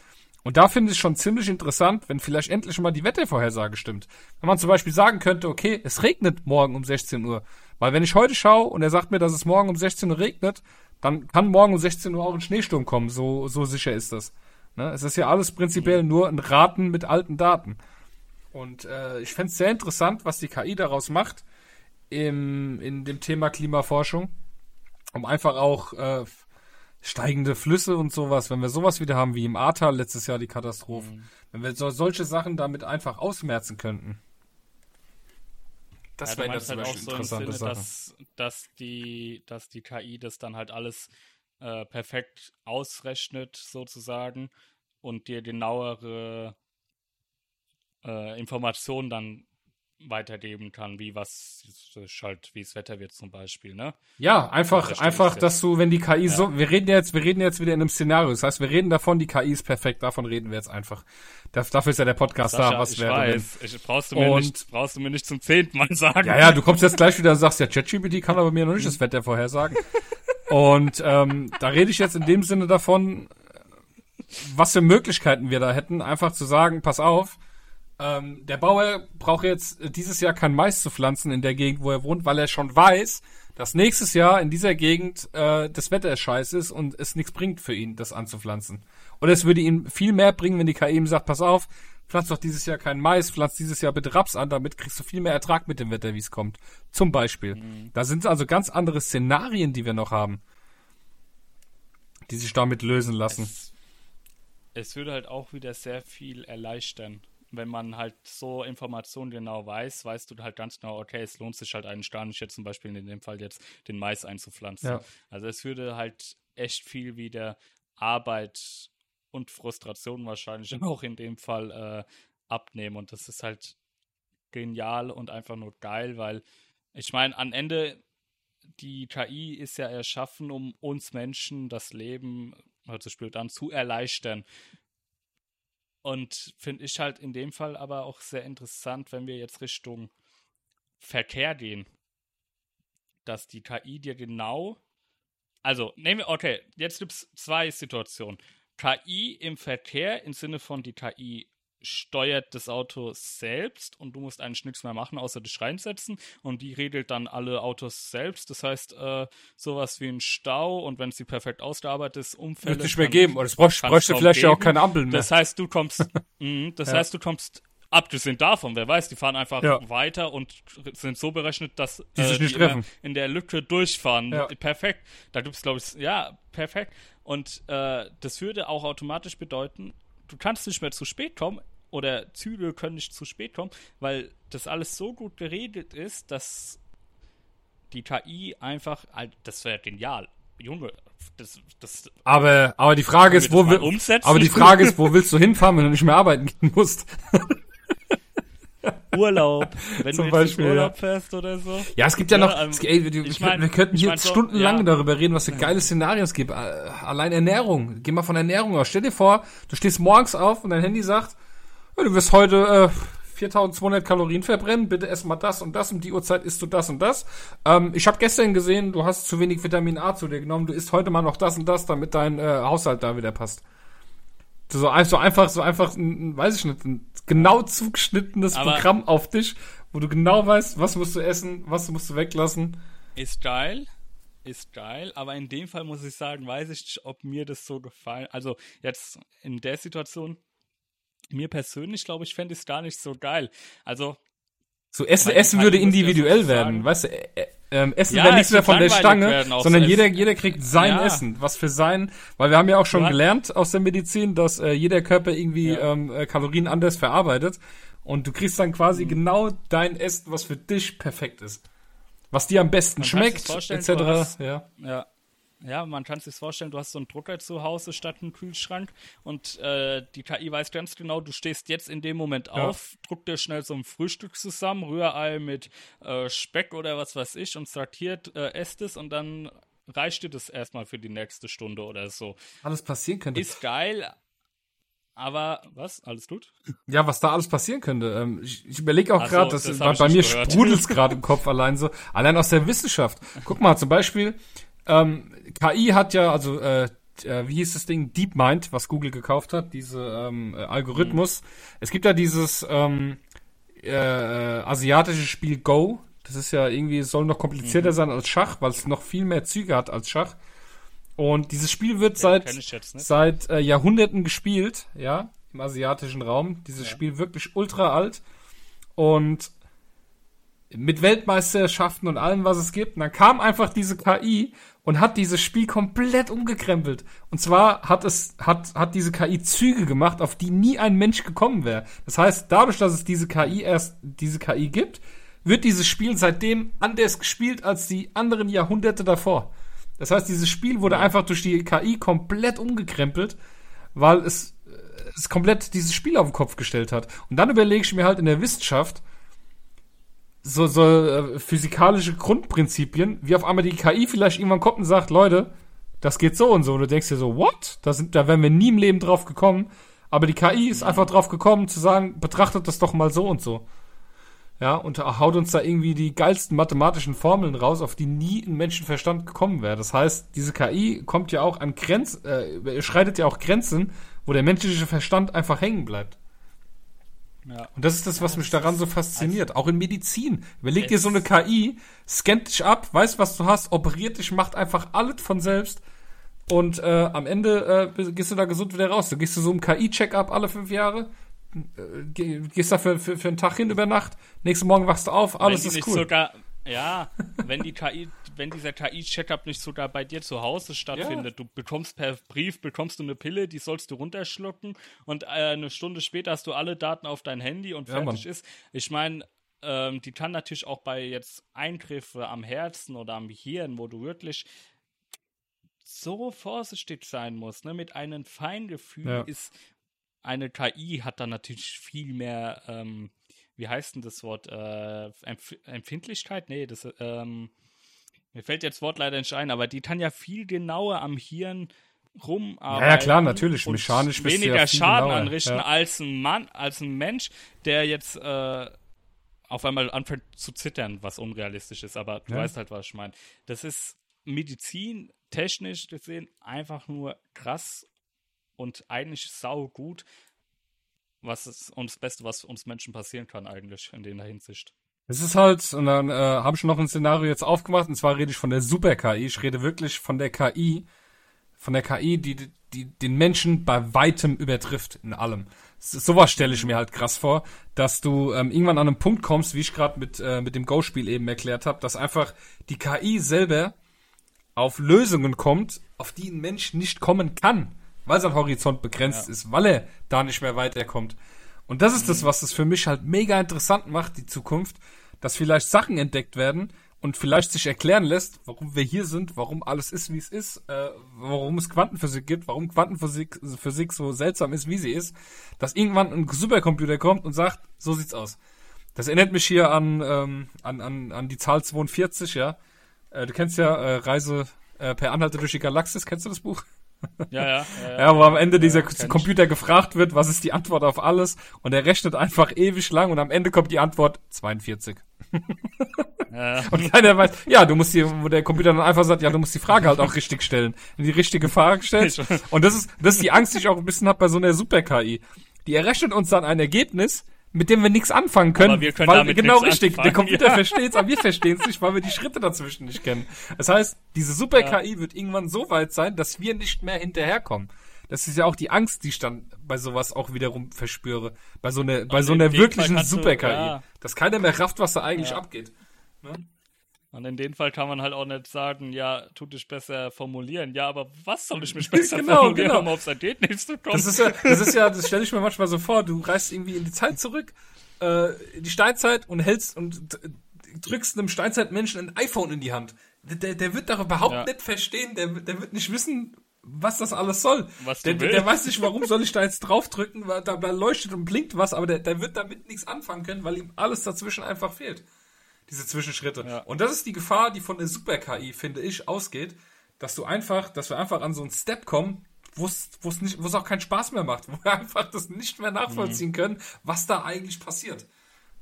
Und da finde ich es schon ziemlich interessant, wenn vielleicht endlich mal die Wettervorhersage stimmt. Wenn man zum Beispiel sagen könnte, okay, es regnet morgen um 16 Uhr. Weil wenn ich heute schaue und er sagt mir, dass es morgen um 16 Uhr regnet, dann kann morgen um 16 Uhr auch ein Schneesturm kommen. So, so sicher ist das. Ne? Es ist ja alles prinzipiell nur ein Raten mit alten Daten. Und äh, ich fände es sehr interessant, was die KI daraus macht im, in dem Thema Klimaforschung, um einfach auch äh, steigende Flüsse und sowas, wenn wir sowas wieder haben wie im Ahrtal letztes Jahr die Katastrophe, wenn wir so, solche Sachen damit einfach ausmerzen könnten. Das ja, wäre zum halt auch so im interessante Sinne, Sache. dass, dass, die, dass die KI das dann halt alles äh, perfekt ausrechnet, sozusagen, und dir genauere äh, Informationen dann weitergeben kann, wie was halt, wie das Wetter wird zum Beispiel, ne? Ja, einfach, verstehe einfach, dass du, wenn die KI so, wir reden jetzt, wir reden jetzt wieder in einem Szenario. Das heißt, wir reden davon, die KI ist perfekt. Davon reden wir jetzt einfach. Das, dafür ist ja der Podcast Sascha, da. Was ich wäre weiß, ich, brauchst, du mir Und- nicht, brauchst du mir nicht zum zehnten Mal sagen. Ja, ja, du kommst jetzt gleich wieder und sagst, ja, ChatGPT kann aber mir noch nicht das Wetter vorhersagen. Und ähm, da rede ich jetzt in dem Sinne davon, was für Möglichkeiten wir da hätten, einfach zu sagen, pass auf, ähm, der Bauer braucht jetzt äh, dieses Jahr kein Mais zu pflanzen in der Gegend, wo er wohnt, weil er schon weiß, dass nächstes Jahr in dieser Gegend äh, das Wetter scheiße ist und es nichts bringt für ihn, das anzupflanzen. Oder es würde ihm viel mehr bringen, wenn die KI ihm sagt, pass auf, pflanz doch dieses Jahr kein Mais, pflanz dieses Jahr bitte Raps an, damit kriegst du viel mehr Ertrag mit dem Wetter, wie es kommt. Zum Beispiel. Da sind also ganz andere Szenarien, die wir noch haben, die sich damit lösen lassen. Es, es würde halt auch wieder sehr viel erleichtern. Wenn man halt so Informationen genau weiß, weißt du halt ganz genau, okay, es lohnt sich halt eigentlich gar nicht jetzt zum Beispiel in dem Fall jetzt den Mais einzupflanzen. Ja. Also es würde halt echt viel wieder Arbeit und Frustration wahrscheinlich auch in dem Fall äh, abnehmen. Und das ist halt genial und einfach nur geil, weil ich meine, am Ende die KI ist ja erschaffen, um uns Menschen das Leben, hört sich blöd an, zu erleichtern. Und finde ich halt in dem Fall aber auch sehr interessant, wenn wir jetzt Richtung Verkehr gehen, dass die KI dir genau, also nehmen wir, okay, jetzt gibt es zwei Situationen. KI im Verkehr im Sinne von die KI steuert das Auto selbst und du musst eigentlich nichts mehr machen, außer dich reinsetzen und die regelt dann alle Autos selbst. Das heißt, äh, sowas wie ein Stau und wenn sie perfekt ausgearbeitet ist, Unfälle. Wird nicht mehr geben. Oder es bräuchte, vielleicht ja auch keine Ampeln mehr. Das heißt, du kommst, Mhm, das Ja. heißt, du kommst abgesehen davon, wer weiß, die fahren einfach Ja. weiter und sind so berechnet, dass Die sich nicht immer treffen. in der Lücke durchfahren. Ja. Perfekt. Da gibt es, glaube ich, ja, perfekt. Und äh, das würde auch automatisch bedeuten, du kannst nicht mehr zu spät kommen oder Züge können nicht zu spät kommen, weil das alles so gut geregelt ist, dass die KI einfach, das wäre genial. Junge, das, das aber, aber die Frage ist, wo will, umsetzen? aber die Frage ist, wo willst du hinfahren, wenn du nicht mehr arbeiten gehen musst? Urlaub. Wenn Zum du Beispiel, Urlaub ja. fährst oder so. Ja, es gibt ja, Ja, noch, ähm, es, ey, wir, ich könnten- mein- wir könnten ich hier mein so, stundenlang ja. darüber reden, was für geile Szenarien es gibt. Äh, Allein Ernährung. Geh mal von Ernährung aus. Stell dir vor, du stehst morgens auf und dein Handy sagt, du wirst heute äh, 4200 Kalorien verbrennen, bitte ess mal das und das, um die Uhrzeit isst du das und das. Ähm, ich habe gestern gesehen, du hast zu wenig Vitamin A zu dir genommen, du isst heute mal noch das und das, damit dein äh, Haushalt da wieder passt. So, so einfach, so einfach, ein, ein, weiß ich nicht, ein genau zugeschnittenes Aber- Programm auf dich, wo du genau weißt, was musst du essen, was musst du weglassen. Ist geil. ist geil, aber in dem Fall muss ich sagen, weiß ich nicht, ob mir das so gefallen. Also jetzt in der Situation, mir persönlich glaube ich, fände ich es gar nicht so geil. Also so Essen, Essen würde individuell werden, weißt du? Äh, ähm, Essen ja, wäre nichts mehr von der Stange, sondern jeder, jeder kriegt sein ja. Essen, was für sein, weil wir haben ja auch schon gelernt aus der Medizin, dass äh, jeder Körper irgendwie ja. ähm, äh, Kalorien anders verarbeitet und du kriegst dann quasi mhm. genau dein Essen, was für dich perfekt ist. Was dir am besten Man schmeckt, etc. Ja. ja. Ja, man kann sich vorstellen, du hast so einen Drucker zu Hause statt einen Kühlschrank und äh, die KI weiß ganz genau, du stehst jetzt in dem Moment ja. auf, druckt dir schnell so ein Frühstück zusammen, Rührei mit äh, Speck oder was weiß ich und sortiert, äh, esst es und dann reicht dir das erstmal für die nächste Stunde oder so. Alles passieren könnte. Ist geil, aber was? Alles gut? Ja, was da alles passieren könnte. Ähm, ich, ich überlege auch gerade, so, das bei, bei mir sprudelt es gerade im Kopf allein so. Allein aus der Wissenschaft. Guck mal, zum Beispiel, ähm, KI hat ja, also äh, äh, wie hieß das Ding? DeepMind, was Google gekauft hat, diese ähm, äh, Algorithmus. Mhm. Es gibt ja dieses ähm, äh, äh, asiatische Spiel Go. Das ist ja irgendwie, es soll noch komplizierter mhm. sein als Schach, weil es noch viel mehr Züge hat als Schach. Und dieses Spiel wird ja, seit, seit äh, Jahrhunderten gespielt, ja, im asiatischen Raum. Dieses ja. Spiel wirklich ultra alt. Und mit Weltmeisterschaften und allem, was es gibt. Und dann kam einfach diese KI und hat dieses Spiel komplett umgekrempelt. Und zwar hat es, hat, hat diese KI Züge gemacht, auf die nie ein Mensch gekommen wäre. Das heißt, dadurch, dass es diese KI erst, diese KI gibt, wird dieses Spiel seitdem anders gespielt als die anderen Jahrhunderte davor. Das heißt, dieses Spiel wurde einfach durch die KI komplett umgekrempelt, weil es, es komplett dieses Spiel auf den Kopf gestellt hat. Und dann überlege ich mir halt in der Wissenschaft, so, so äh, physikalische Grundprinzipien, wie auf einmal die KI vielleicht irgendwann kommt und sagt, Leute, das geht so und so. Und du denkst dir so, what? Da, sind, da wären wir nie im Leben drauf gekommen. Aber die KI ist einfach drauf gekommen zu sagen, betrachtet das doch mal so und so. Ja, und haut uns da irgendwie die geilsten mathematischen Formeln raus, auf die nie ein Menschenverstand gekommen wäre. Das heißt, diese KI kommt ja auch an Grenzen, äh, schreitet ja auch Grenzen, wo der menschliche Verstand einfach hängen bleibt. Ja. Und das ist das, was ja, mich daran so fasziniert. Also, auch in Medizin. Überleg dir so eine KI, scannt dich ab, weiß, was du hast, operiert dich, macht einfach alles von selbst. Und äh, am Ende äh, gehst du da gesund wieder raus. Du gehst du so im KI-Check-up alle fünf Jahre, äh, gehst da für, für, für einen Tag hin über Nacht, nächsten Morgen wachst du auf, alles ist cool. Sogar, ja, wenn die KI wenn dieser KI-Checkup nicht sogar bei dir zu Hause stattfindet. Ja. Du bekommst per Brief, bekommst du eine Pille, die sollst du runterschlucken und äh, eine Stunde später hast du alle Daten auf dein Handy und fertig ja, ist. Ich meine, ähm, die kann natürlich auch bei jetzt Eingriffe am Herzen oder am Hirn, wo du wirklich so vorsichtig sein musst, ne, mit einem Feingefühl ja. ist eine KI hat da natürlich viel mehr, ähm, wie heißt denn das Wort? Äh, Empf Empfindlichkeit? Nee, das, ähm, mir fällt jetzt Wort leider nicht ein, aber die kann ja viel genauer am Hirn rumarbeiten. Ja, klar, natürlich. Mechanisch weniger ja Schaden genauer. anrichten ja. als ein Mann, als ein Mensch, der jetzt äh, auf einmal anfängt zu zittern, was unrealistisch ist, aber du ja. weißt halt, was ich meine. Das ist Medizin technisch gesehen einfach nur krass und eigentlich sau gut. Was ist uns das Beste, was uns Menschen passieren kann, eigentlich in der Hinsicht. Es ist halt, und dann äh, habe ich noch ein Szenario jetzt aufgemacht, und zwar rede ich von der Super-KI. Ich rede wirklich von der KI, von der KI, die, die den Menschen bei weitem übertrifft in allem. Sowas stelle ich mir halt krass vor, dass du ähm, irgendwann an einem Punkt kommst, wie ich gerade mit, äh, mit dem Go-Spiel eben erklärt habe, dass einfach die KI selber auf Lösungen kommt, auf die ein Mensch nicht kommen kann, weil sein Horizont begrenzt ja. ist, weil er da nicht mehr weiterkommt. Und das ist das, was es für mich halt mega interessant macht, die Zukunft, dass vielleicht Sachen entdeckt werden und vielleicht sich erklären lässt, warum wir hier sind, warum alles ist, wie es ist, äh, warum es Quantenphysik gibt, warum Quantenphysik Physik so seltsam ist, wie sie ist, dass irgendwann ein Supercomputer kommt und sagt, so sieht's aus. Das erinnert mich hier an, ähm, an, an, an die Zahl 42, ja. Äh, du kennst ja äh, Reise äh, per Anhalte durch die Galaxis, kennst du das Buch? Ja, ja. Ja, ja wo am Ende dieser ja, Computer gefragt wird, was ist die Antwort auf alles? Und er rechnet einfach ewig lang und am Ende kommt die Antwort 42. Ja. Und keiner weiß, ja, du musst hier, wo der Computer dann einfach sagt, ja, du musst die Frage halt auch richtig stellen. Wenn die richtige Frage stellst. Und das ist, das ist die Angst, die ich auch ein bisschen habe bei so einer Super-KI. Die errechnet uns dann ein Ergebnis, mit dem wir nichts anfangen können. Aber wir können weil, damit genau richtig. anfangen, der Computer ja. versteht's, aber wir verstehen's nicht, weil wir die Schritte dazwischen nicht kennen. Das heißt, diese Super-KI wird irgendwann so weit sein, dass wir nicht mehr hinterherkommen. Das ist ja auch die Angst, die ich dann bei sowas auch wiederum verspüre. Bei so einer, bei so in einer wirklichen Super-KI. ja. Dass keiner mehr rafft, was da eigentlich Ja. abgeht. Ne? Und in dem Fall kann man halt auch nicht sagen, ja, tu dich besser formulieren. Ja, aber was soll ich mich besser Genau, formulieren, genau. um aufs Ergebnis zu kommen? Das ist ja, das ist ja, das stelle ich mir manchmal so vor, du reist irgendwie in die Zeit zurück, äh, in die Steinzeit und hältst und drückst einem Steinzeitmenschen ein iPhone in die Hand. Der, der, der wird doch überhaupt Ja. nicht verstehen, der, der wird nicht wissen, was das alles soll. Was der, der, weiß nicht, warum soll ich da jetzt draufdrücken, weil da, da leuchtet und blinkt was, aber der, der wird damit nichts anfangen können, weil ihm alles dazwischen einfach fehlt. Diese Zwischenschritte. Ja. Und das ist die Gefahr, die von der Super-KI, finde ich, ausgeht, dass du einfach, dass wir einfach an so einen Step kommen, es wo es auch keinen Spaß mehr macht, wo wir einfach das nicht mehr nachvollziehen Mhm. können, was da eigentlich passiert.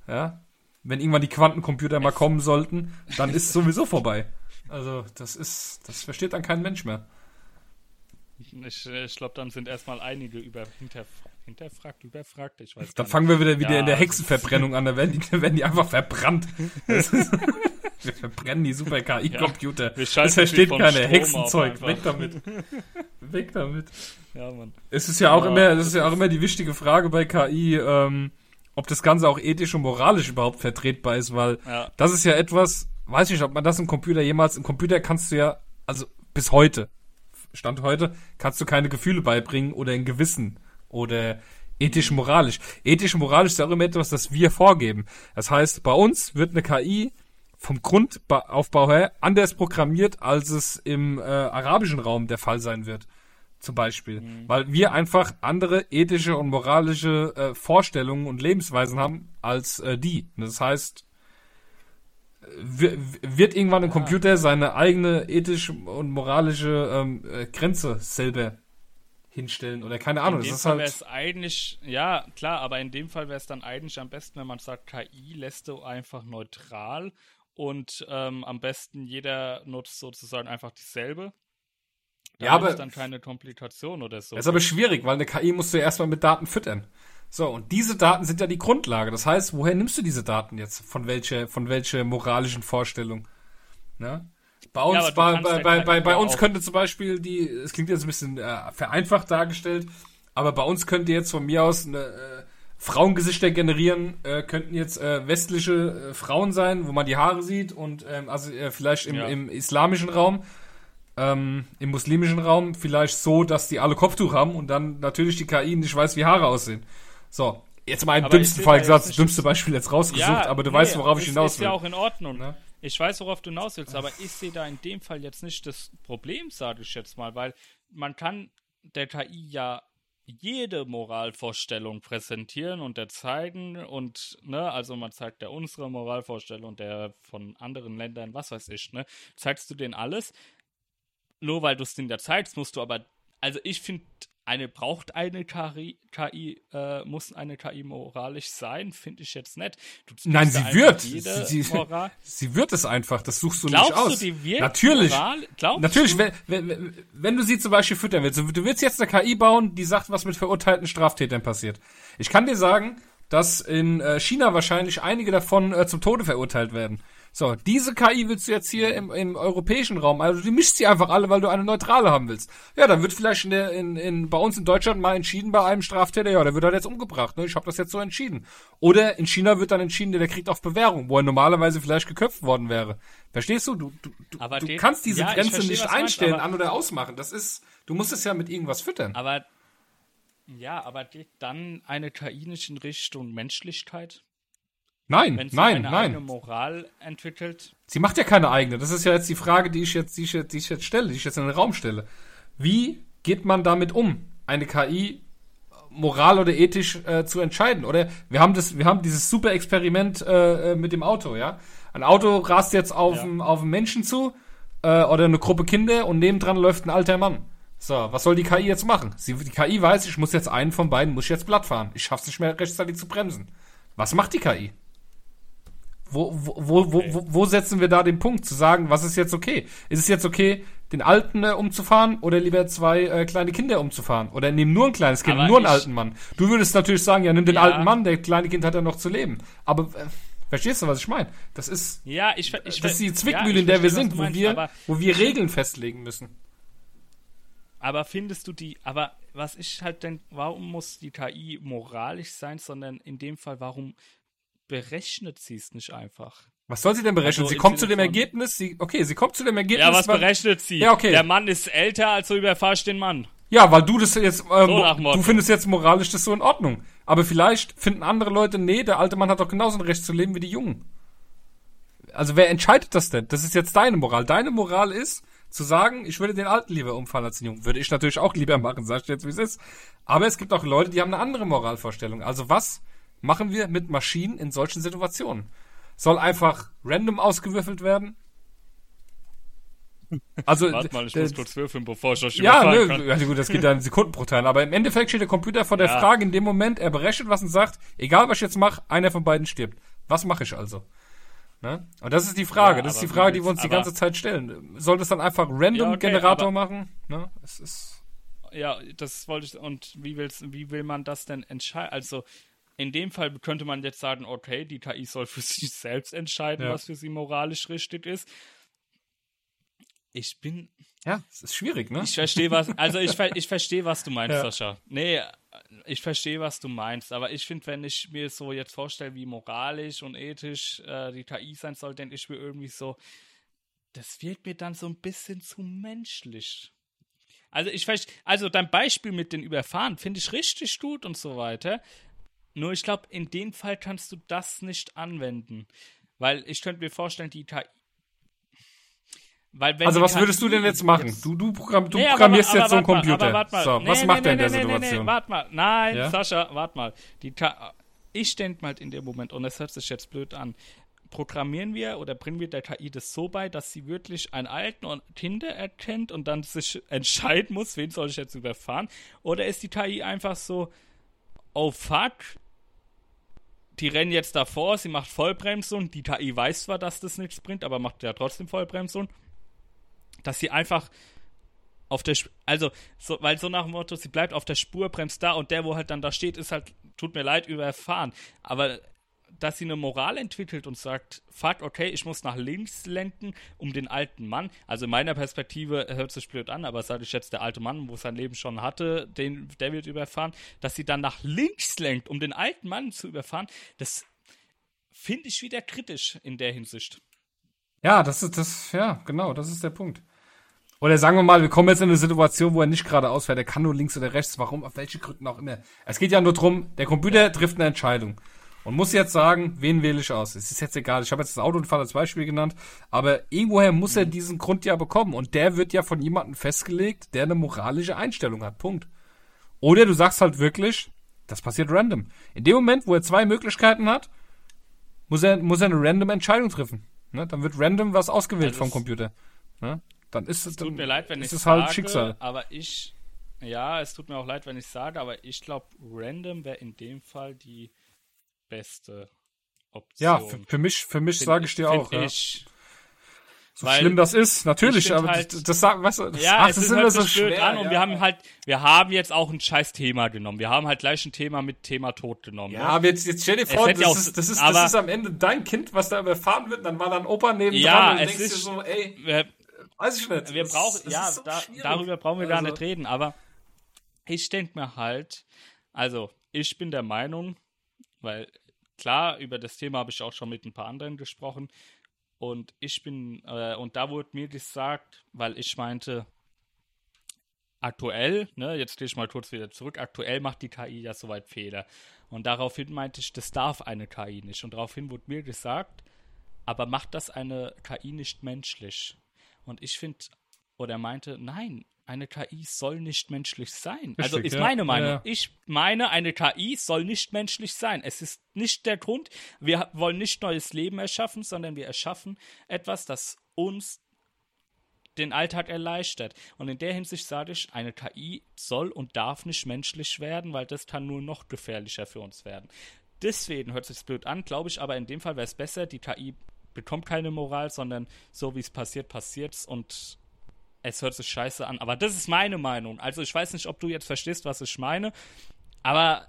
Ja. Wenn irgendwann die Quantencomputer mal kommen sollten, dann ist es sowieso vorbei. Also, das ist, das versteht dann kein Mensch mehr. Ich, ich glaube, dann sind erstmal einige über, hinterf hinterfragt, überfragt, ich weiß Dann fangen wir wieder, wieder Ja, in der das Hexenverbrennung an, da werden die, da werden die einfach verbrannt. Ist, wir verbrennen die super KI-Computer. schalten das versteht keiner. Hexenzeug, weg damit. weg damit. Ja, Mann. Es ist ja auch Ja, immer, das ist ja auch immer die wichtige Frage bei KI, ähm, ob das Ganze auch ethisch und moralisch überhaupt vertretbar ist, weil Ja. das ist ja etwas, weiß ich nicht, ob man das im Computer jemals, im Computer kannst du ja, also bis heute, Stand heute, kannst du keine Gefühle beibringen oder ein Gewissen oder ethisch moralisch. Ethisch und moralisch ist auch immer etwas, das wir vorgeben. Das heißt, bei uns wird eine KI vom Grundaufbau her anders programmiert, als es im äh, arabischen Raum der Fall sein wird. Zum Beispiel. Weil wir einfach andere ethische und moralische äh, Vorstellungen und Lebensweisen haben als äh, die. Und Das heißt, wird irgendwann ein Computer seine eigene ethische und moralische ähm, äh, Grenze selber hinstellen oder keine Ahnung. In dem Fall wäre halt. es eigentlich, ja, klar, aber in dem Fall wäre es dann eigentlich am besten, wenn man sagt, KI lässt du einfach neutral und ähm, am besten jeder nutzt sozusagen einfach dieselbe. Da Ja, aber- ist dann keine Komplikation oder so. Das ist aber schwierig, weil eine KI musst du ja erstmal mit Daten füttern. So, und diese Daten sind ja die Grundlage. Das heißt, woher nimmst du diese Daten jetzt? Von welcher, von welcher moralischen Vorstellung? Ne? Bei uns, du bei, bei, bei, bei, bei ja uns auch- könnte zum Beispiel die, es klingt jetzt ein bisschen äh, vereinfacht dargestellt, aber bei uns könnte jetzt von mir aus eine, äh, Frauengesichter generieren, äh, könnten jetzt äh, westliche äh, Frauen sein, wo man die Haare sieht und ähm, also äh, vielleicht im, Ja. im islamischen Raum ähm, im muslimischen Raum vielleicht so, dass die alle Kopftuch haben und dann natürlich die KI nicht weiß, wie Haare aussehen. So, jetzt mal im ich dümmsten Fall da gesagt, das dümmste Beispiel jetzt rausgesucht, aber du weißt, worauf ich ist, hinaus ist will. ja auch in Ordnung. Ne? Ich weiß, worauf du hinaus willst, aber ich sehe da in dem Fall jetzt nicht das Problem, sage ich jetzt mal, weil man kann der KI ja jede Moralvorstellung präsentieren und der zeigen und ne, also man zeigt der unsere Moralvorstellung, der von anderen Ländern, was weiß ich, ne, zeigst du denen alles. Nur weil du es in der zeigst, musst du aber, also ich finde, eine braucht eine KI, KI äh, muss eine KI moralisch sein, finde ich jetzt nicht. Du Nein, sie wird. Sie, sie, sie wird es einfach. Das suchst du Glaubst nicht aus. du, die wird Natürlich. Moral? Glaubst Natürlich, du? wenn, wenn, wenn du sie zum Beispiel füttern willst, du willst jetzt eine KI bauen, die sagt, was mit verurteilten Straftätern passiert. Ich kann dir sagen, dass in äh, China wahrscheinlich einige davon äh, zum Tode verurteilt werden. So, diese KI willst du jetzt hier im, im europäischen Raum, also du mischst sie einfach alle, weil du eine neutrale haben willst. Ja, dann wird vielleicht in der, in, in, bei uns in Deutschland mal entschieden bei einem Straftäter, ja, der wird halt jetzt umgebracht, ne? ich habe das jetzt so entschieden. Oder in China wird dann entschieden, der, der kriegt auf Bewährung, wo er normalerweise vielleicht geköpft worden wäre. Verstehst du? Du, du, du, Aber du den- kannst diese ja, Grenze verstehe, nicht meinst, einstellen, aber- an oder ausmachen. Das ist, du musst es ja mit irgendwas füttern. Aber ja, aber geht dann eine KI nicht in Richtung Menschlichkeit? Nein, Wenn sie nein, eine nein. eigene Moral entwickelt? Sie macht ja keine eigene. Das ist ja jetzt die Frage, die ich jetzt, die ich jetzt, die ich jetzt stelle, die ich jetzt in den Raum stelle. Wie geht man damit um, eine KI moral oder ethisch äh, zu entscheiden? Oder wir haben das, wir haben dieses super Experiment äh, äh, mit dem Auto, ja. Ein Auto rast jetzt auf Ja. einen auf einen Menschen zu äh, oder eine Gruppe Kinder und nebendran läuft ein alter Mann. So, was soll die KI jetzt machen? Sie, die KI weiß, ich muss jetzt einen von beiden, muss ich jetzt platt fahren. Ich schaff's nicht mehr rechtzeitig zu bremsen. Was macht die KI? Wo, wo, wo, wo, wo setzen wir da den Punkt, zu sagen, was ist jetzt okay? Ist es jetzt okay, den Alten äh, umzufahren oder lieber zwei äh, kleine Kinder umzufahren? Oder nehmen nur ein kleines Kind, Aber nur einen alten Mann? Du würdest natürlich sagen, ja, nimm den Ja. alten Mann, der kleine Kind hat ja noch zu leben. Aber äh, verstehst du, was ich meine? Das ist, Ja, ich, ich das ist die Zwickmühle, ja, in der wir sind, du wo meinst, wir, wo wir Regeln festlegen müssen. aber findest du die, aber was ich halt denke, warum muss die KI moralisch sein, sondern in dem Fall, warum berechnet sie es nicht einfach? Was soll sie denn berechnen? Also sie kommt zu dem Ergebnis, sie, okay, sie kommt zu dem Ergebnis. Ja, was berechnet sie? Ja, okay. Der Mann ist älter, also überfahr ich den Mann. Ja, weil du das jetzt, ähm, So du findest jetzt moralisch das so in Ordnung. Aber vielleicht finden andere Leute, nee, der alte Mann hat doch genauso ein Recht zu leben wie die Jungen. Also wer entscheidet das denn? Das ist jetzt deine Moral. Deine Moral ist, zu sagen, ich würde den Alten lieber umfallen als den Jungen. Würde ich natürlich auch lieber machen, sag ich dir jetzt, wie es ist. Aber es gibt auch Leute, die haben eine andere Moralvorstellung. Also was machen wir mit Maschinen in solchen Situationen? Soll einfach random ausgewürfelt werden? Also, Warte mal, ich muss kurz würfeln, bevor ich euch ja, nö, kann. also gut, das geht ja in Sekundenbruchteilen. Aber im Endeffekt steht der Computer vor der Ja. Frage in dem Moment, er berechnet was und sagt, egal was ich jetzt mache, einer von beiden stirbt. Was mache ich also? Ne? Und das ist die Frage. Ja, das ist die Frage, die wir uns die willst- ganze Zeit stellen. Soll das dann einfach random Ja, okay, Generator aber- machen? Ne? Es ist Ja, das wollte ich. Und wie, will's, wie will man das denn entscheiden? Also, in dem Fall könnte man jetzt sagen, okay, die KI soll für sich selbst entscheiden, Ja. was für sie moralisch richtig ist. Ich bin. ja, es ist schwierig, ne? Ich verstehe, was. Also, ich, ver- ich verstehe, was du meinst, Ja. Sascha. Nee, ich verstehe, was du meinst. Aber ich finde, wenn ich mir so jetzt vorstelle, wie moralisch und ethisch äh, die KI sein soll, denke ich mir irgendwie so, das wird mir dann so ein bisschen zu menschlich. Also ich verstehe, also dein Beispiel mit den Überfahren finde ich richtig gut und so weiter. Nur ich glaube, in dem Fall kannst du das nicht anwenden. Weil ich könnte mir vorstellen, die KI. Weil wenn also was KI würdest du denn jetzt machen? jetzt- Du, du, Programm, du Nee, aber- programmierst aber jetzt so einen mal, Computer. aber wart mal. So, Nee, was nee, macht in der Situation? Nee, warte mal. Nein, Ja? Sascha, warte mal. Die Ka ich denke mal in dem Moment, und das hört sich jetzt blöd an, programmieren wir oder bringen wir der KI das so bei, dass sie wirklich einen Alten und Kinder erkennt und dann sich entscheiden muss, wen soll ich jetzt überfahren? Oder ist die KI einfach so, oh fuck, die rennen jetzt davor, sie macht Vollbremsung, die KI weiß zwar, dass das nichts bringt, aber macht ja trotzdem Vollbremsung, dass sie einfach auf der, Sp also, so, weil so nach dem Motto, sie bleibt auf der Spur, bremst da und der, wo halt dann da steht, ist halt, tut mir leid, überfahren. Aber dass sie eine Moral entwickelt und sagt, fuck, okay, ich muss nach links lenken, um den alten Mann, also in meiner Perspektive hört sich blöd an, aber sage ich jetzt, der alte Mann, wo sein Leben schon hatte, den, der wird überfahren, dass sie dann nach links lenkt, um den alten Mann zu überfahren, das finde ich wieder kritisch in der Hinsicht. Ja, das ist das, ja, genau, das ist der Punkt. Oder sagen wir mal, wir kommen jetzt in eine Situation, wo er nicht geradeaus fährt, er kann nur links oder rechts, warum, auf welche Gründen auch immer. Es geht ja nur drum, der Computer trifft eine Entscheidung und muss jetzt sagen, wen wähle ich aus. Es ist jetzt egal, ich habe jetzt das Autounfall als Beispiel genannt, aber irgendwoher muss er diesen Grund ja bekommen und der wird ja von jemandem festgelegt, der eine moralische Einstellung hat, Punkt. Oder du sagst halt wirklich, das passiert random. In dem Moment, wo er zwei Möglichkeiten hat, muss er, muss er eine random Entscheidung treffen. Ne? Dann wird random was ausgewählt Also vom Computer. Ne? Dann ist es, Tut mir leid, wenn ich ist es sage, halt Schicksal. aber ich, ja, es tut mir auch leid, wenn ich sage, aber ich glaube, random wäre in dem Fall die beste Option. Ja, für, für mich, für mich sage ich dir auch. Ja. Ich, So weil schlimm das ist, natürlich, aber halt- das, das sagt, weißt du, das, ja, ach, es das ist immer halt so schwer. an und ja. wir haben halt, wir haben jetzt auch ein scheiß Thema genommen. Wir haben halt gleich ein Thema mit Thema Tod genommen. ja, ne? aber jetzt, jetzt stell dir vor, das ja auch- ist, das, ist, das ist am Ende dein Kind, was da überfahren wird, dann war dann Opa neben Ja, dran und es denkst dir ist- so, ey, Wir, weiß ich nicht. wir brauchen, ja, so da, darüber brauchen wir gar Also- nicht reden, aber ich denke mir halt, also ich bin der Meinung, weil klar, über das Thema habe ich auch schon mit ein paar anderen gesprochen und ich bin, äh, und da wurde mir gesagt, weil ich meinte, aktuell, ne, jetzt gehe ich mal kurz wieder zurück, aktuell macht die KI ja soweit Fehler. Und daraufhin meinte ich, das darf eine KI nicht. Und daraufhin wurde mir gesagt, aber macht das eine KI nicht menschlich? Und ich finde, oder meinte, nein, eine KI soll nicht menschlich sein. also Richtig, ist ja. meine Meinung. Ja, ja. Ich meine, eine KI soll nicht menschlich sein. Es ist nicht der Grund. Wir wollen nicht neues Leben erschaffen, sondern wir erschaffen etwas, das uns den Alltag erleichtert. Und in der Hinsicht sage ich, eine KI soll und darf nicht menschlich werden, weil das kann nur noch gefährlicher für uns werden. deswegen hört sich blöd an, glaube ich, aber in dem Fall wäre es besser, die KI bekommt keine Moral, sondern so wie es passiert, passiert's und es hört sich scheiße an. Aber das ist meine Meinung. Also ich weiß nicht, ob du jetzt verstehst, was ich meine, aber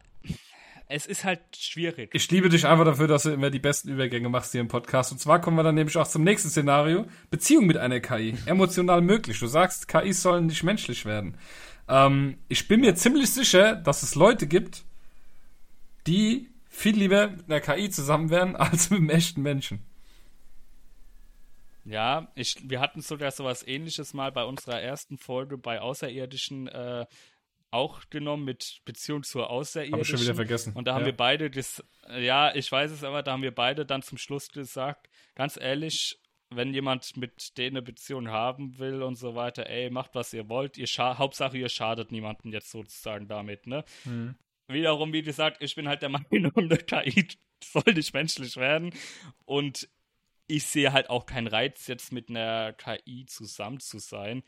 es ist halt schwierig. Ich liebe dich einfach dafür, dass du immer die besten Übergänge machst hier im Podcast. Und zwar kommen wir dann nämlich auch zum nächsten Szenario. Beziehung mit einer KI. Emotional möglich. Du sagst, KIs sollen nicht menschlich werden. Ähm, ich bin mir ziemlich sicher, dass es Leute gibt, die viel lieber mit einer KI zusammen wären als mit einem echten Menschen. Ja, ich, wir hatten sogar sowas ähnliches mal bei unserer ersten Folge bei Außerirdischen äh, auch genommen mit Beziehung zur Außerirdischen. Hab ich schon wieder vergessen. Und da haben ja. wir beide das, ja, ich weiß es aber, da haben wir beide dann zum Schluss gesagt, ganz ehrlich, wenn jemand mit denen eine Beziehung haben will und so weiter, ey, macht was ihr wollt, ihr Hauptsache ihr schadet niemanden jetzt sozusagen damit, ne? Mhm. Wiederum, wie gesagt, ich bin halt der Meinung, eine KI soll nicht menschlich werden und ich sehe halt auch keinen Reiz, jetzt mit einer KI zusammen zu sein.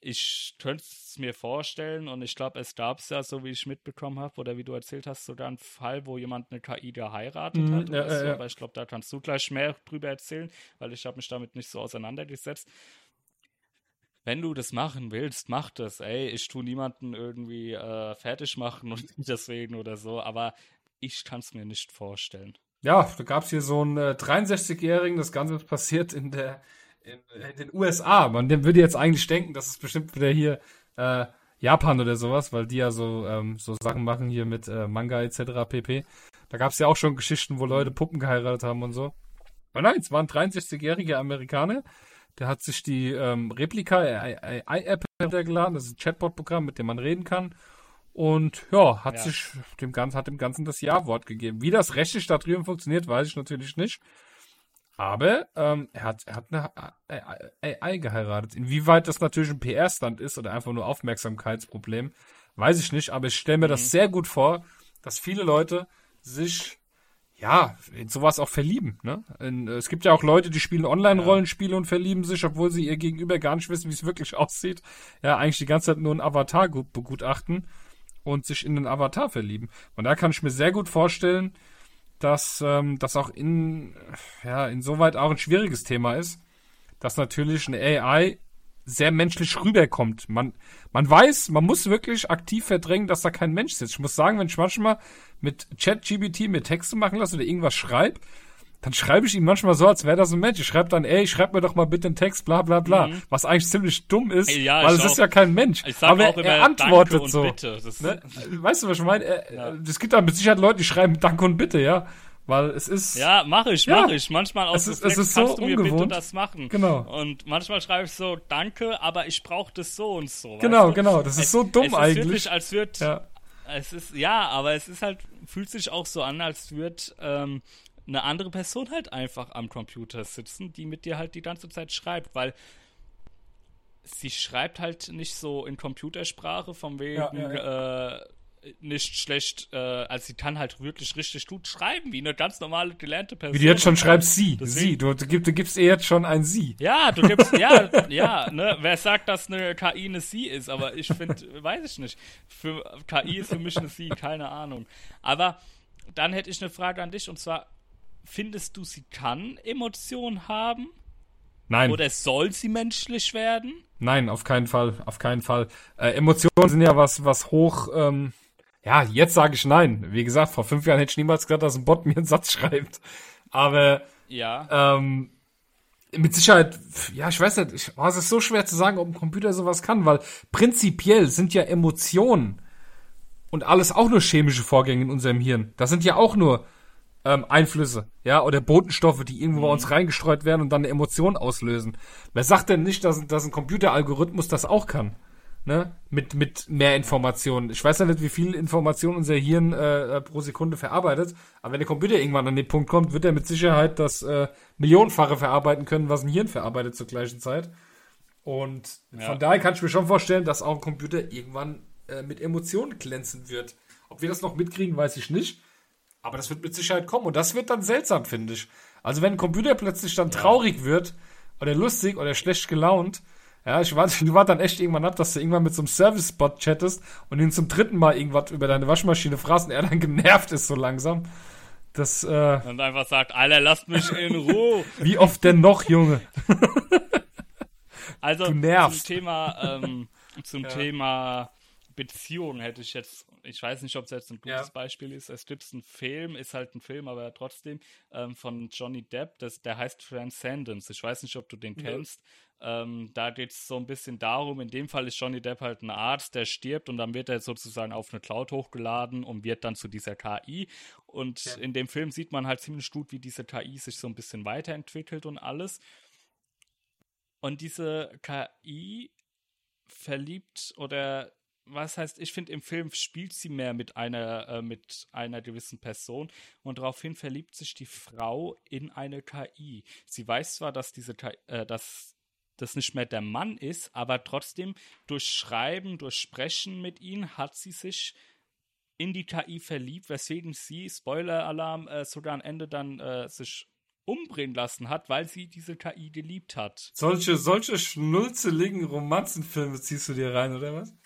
Ich könnte es mir vorstellen und ich glaube, es gab es ja, so wie ich mitbekommen habe, oder wie du erzählt hast, sogar einen Fall, wo jemand eine KI geheiratet mhm, hat. Ja, so. ja. Aber ich glaube, da kannst du gleich mehr drüber erzählen, weil ich habe mich damit nicht so auseinandergesetzt. Wenn du das machen willst, mach das. Ey, ich tue niemanden irgendwie äh, fertig machen und deswegen oder so, aber ich kann es mir nicht vorstellen. Ja, da gab es hier so einen äh, 63-Jährigen, das Ganze passiert in der in, in, den USA. Man würde jetzt eigentlich denken, dass es bestimmt wieder hier äh, Japan oder sowas, weil die ja so, ähm, so Sachen machen hier mit äh, Manga etc. pp. Da gab es ja auch schon Geschichten, wo Leute Puppen geheiratet haben und so. Aber nein, es war ein 63-jähriger Amerikaner, der hat sich die ähm, Replika AI-App heruntergeladen, das ist ein Chatbot-Programm, mit dem man reden kann und ja, hat ja. sich dem Ganzen, hat dem Ganzen das Ja-Wort gegeben. Wie das rechtlich da drüben funktioniert, weiß ich natürlich nicht. Aber ähm, er, hat, er hat eine AI geheiratet. Inwieweit das natürlich ein PR-Stand ist oder einfach nur Aufmerksamkeitsproblem, weiß ich nicht. Aber ich stelle mir mhm. das sehr gut vor, dass viele Leute sich ja, in sowas auch verlieben. Ne? In, es gibt ja auch Leute, die spielen Online-Rollenspiele ja. und verlieben sich, obwohl sie ihr Gegenüber gar nicht wissen, wie es wirklich aussieht. Ja, eigentlich die ganze Zeit nur ein Avatar begutachten und sich in den Avatar verlieben. Und da kann ich mir sehr gut vorstellen, dass ähm, das auch in, ja, insoweit auch ein schwieriges Thema ist, dass natürlich eine AI sehr menschlich rüberkommt. Man, man weiß, man muss wirklich aktiv verdrängen, dass da kein Mensch sitzt. Ich muss sagen, wenn ich manchmal mit ChatGBT mir Texte machen lasse oder irgendwas schreibe, dann schreibe ich ihm manchmal so, als wäre das ein Mensch. Ich schreibe dann, ey, schreib mir doch mal bitte einen Text, bla bla bla. Mhm. Was eigentlich ziemlich dumm ist, ey, ja, weil es auch, ist ja kein Mensch. Aber er, er antwortet so. Ne? Weißt du, was ich meine? Es ja. gibt da mit Sicherheit Leute, die schreiben Danke und Bitte, ja. Weil es ist. Ja, mache ich, ja, mache ich. Manchmal aus es ist, es ist so kannst du mir ungewohnt. bitte das machen. Genau. Und manchmal schreibe ich so, danke, aber ich brauche das so und so. Genau, genau. Das ist es, so dumm es eigentlich. Es ist wirklich, als würde. Ja. Es ist, ja, aber es ist halt, fühlt sich auch so an, als würde ähm, eine andere Person halt einfach am Computer sitzen, die mit dir halt die ganze Zeit schreibt, weil sie schreibt halt nicht so in Computersprache, von wegen ja, ja, ja. Äh, nicht schlecht, äh, also sie kann halt wirklich richtig gut schreiben, wie eine ganz normale gelernte Person. Wie du jetzt schon schreibst, sie, Deswegen, sie, du, du, gibst, du gibst ihr jetzt schon ein sie. Ja, du gibst, ja, ja, ne, wer sagt, dass eine KI eine sie ist, aber ich finde, weiß ich nicht, für KI ist für mich eine sie, keine Ahnung. Aber dann hätte ich eine Frage an dich und zwar, findest du, sie kann Emotionen haben? Nein. Oder soll sie menschlich werden? Nein, auf keinen Fall, auf keinen Fall. Äh, Emotionen sind ja was, was hoch, ähm, ja, jetzt sage ich nein. Wie gesagt, vor fünf Jahren hätte ich niemals gedacht, dass ein Bot mir einen Satz schreibt. Aber, ja. ähm, mit Sicherheit, ja, ich weiß nicht, ich, oh, es ist so schwer zu sagen, ob ein Computer sowas kann, weil prinzipiell sind ja Emotionen und alles auch nur chemische Vorgänge in unserem Hirn. Das sind ja auch nur ähm, Einflüsse, ja, oder Botenstoffe, die irgendwo mhm. bei uns reingestreut werden und dann eine Emotion auslösen. Wer sagt denn nicht, dass, dass ein Computeralgorithmus das auch kann? Ne? Mit, mit mehr Informationen. Ich weiß ja nicht, wie viel Information unser Hirn äh, äh, pro Sekunde verarbeitet, aber wenn der Computer irgendwann an den Punkt kommt, wird er mit Sicherheit das äh, Millionenfache verarbeiten können, was ein Hirn verarbeitet zur gleichen Zeit. Und ja. von daher kann ich mir schon vorstellen, dass auch ein Computer irgendwann äh, mit Emotionen glänzen wird. Ob wir das noch mitkriegen, weiß ich nicht. Aber das wird mit Sicherheit kommen und das wird dann seltsam, finde ich. Also wenn ein Computer plötzlich dann traurig wird oder lustig oder schlecht gelaunt, ja, ich warte, du warte dann echt irgendwann ab, dass du irgendwann mit so einem Service-Spot chattest und ihn zum dritten Mal irgendwas über deine Waschmaschine fragst und er dann genervt ist so langsam. Das, äh, Und einfach sagt, Alter, lasst mich in Ruhe. wie oft denn noch, Junge? Also Du zum nervst. Thema, ähm, zum Ja. Thema Beziehung hätte ich jetzt, ich weiß nicht, ob es jetzt ein gutes Ja. Beispiel ist. Es gibt einen Film, ist halt ein Film, aber trotzdem ähm, von Johnny Depp, das, der heißt Transcendence. Ich weiß nicht, ob du den Ja. kennst. Ähm, da geht es so ein bisschen darum, in dem Fall ist Johnny Depp halt ein Arzt, der stirbt und dann wird er sozusagen auf eine Cloud hochgeladen und wird dann zu dieser KI. Und Ja. in dem Film sieht man halt ziemlich gut, wie diese KI sich so ein bisschen weiterentwickelt und alles. Und diese KI verliebt oder was heißt, ich finde im Film spielt sie mehr mit einer äh, mit einer gewissen Person und daraufhin verliebt sich die Frau in eine KI. Sie weiß zwar, dass diese KI, äh, dass das nicht mehr der Mann ist, aber trotzdem durch Schreiben, durch Sprechen mit ihm hat sie sich in die KI verliebt, weswegen sie, Spoiler-Alarm, äh, sogar am Ende dann äh, sich umbringen lassen hat, weil sie diese KI geliebt hat. Solche, solche schnulzeligen Romanzenfilme ziehst du dir rein, oder was?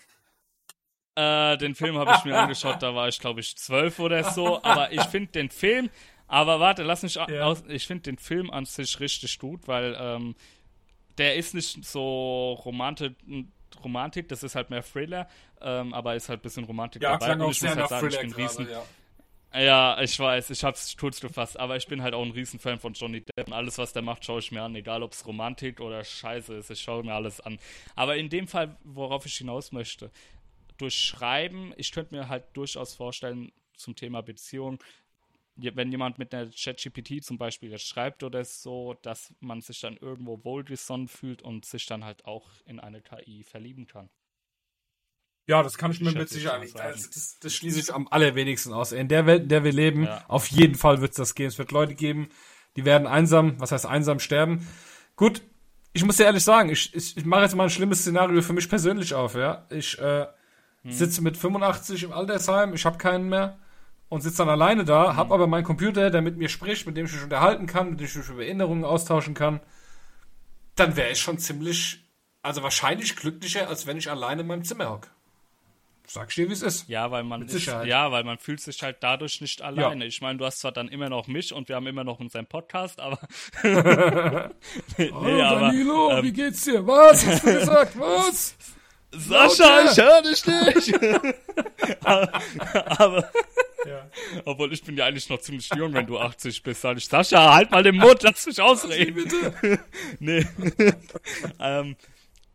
Äh, den Film habe ich mir angeschaut, da war ich glaube ich zwölf oder so, aber ich finde den Film, aber warte, lass mich Ja. aus, ich finde den Film an sich richtig gut, weil ähm, der ist nicht so romantisch, Romantik, das ist halt mehr Thriller, ähm, aber ist halt ein bisschen Romantik dabei. Und ich muss halt sagen, ich bin riesen, ja. Ja, ich weiß, ich hab's kurz gefasst, aber ich bin halt auch ein Riesenfan von Johnny Depp und alles, was der macht, schaue ich mir an, egal ob es Romantik oder Scheiße ist, ich schaue mir alles an. Aber in dem Fall, worauf ich hinaus möchte, durch Schreiben, ich könnte mir halt durchaus vorstellen, zum Thema Beziehung, wenn jemand mit einer ChatGPT zum Beispiel jetzt schreibt oder so, dass man sich dann irgendwo wohlgesonnen fühlt und sich dann halt auch in eine KI verlieben kann. Ja, das kann ich mir mit ich Sicherheit nicht. sagen. Das, das, das schließe ich am allerwenigsten aus. In der Welt, in der wir leben, Ja. auf jeden Fall wird es das gehen. Es wird Leute geben, die werden einsam, was heißt einsam sterben. Gut, ich muss dir ehrlich sagen, ich, ich, ich mache jetzt mal ein schlimmes Szenario für mich persönlich auf, ja. Ich äh, sitze mit 85 im Altersheim, ich habe keinen mehr und sitze dann alleine da, hab aber meinen Computer, der mit mir spricht, mit dem ich mich unterhalten kann, mit dem ich mich über Erinnerungen austauschen kann. Dann wäre ich schon ziemlich, also wahrscheinlich glücklicher, als wenn ich alleine in meinem Zimmer hocke. Sag ich dir, wie es ist. Ja, weil man ist, ja, weil man fühlt sich halt dadurch nicht alleine. Ich meine, du hast zwar dann immer noch mich und wir haben immer noch unseren Podcast, aber nee, oh, aber Danilo, ähm, wie geht's dir? Was hast du gesagt? Was? Sascha, ich höre dich nicht. aber, aber Ja. obwohl ich bin ja eigentlich noch ziemlich jung, wenn du 80 bist, sag ich, Sascha, halt mal den Mund, lass mich ausreden. Bitte. nee. ähm,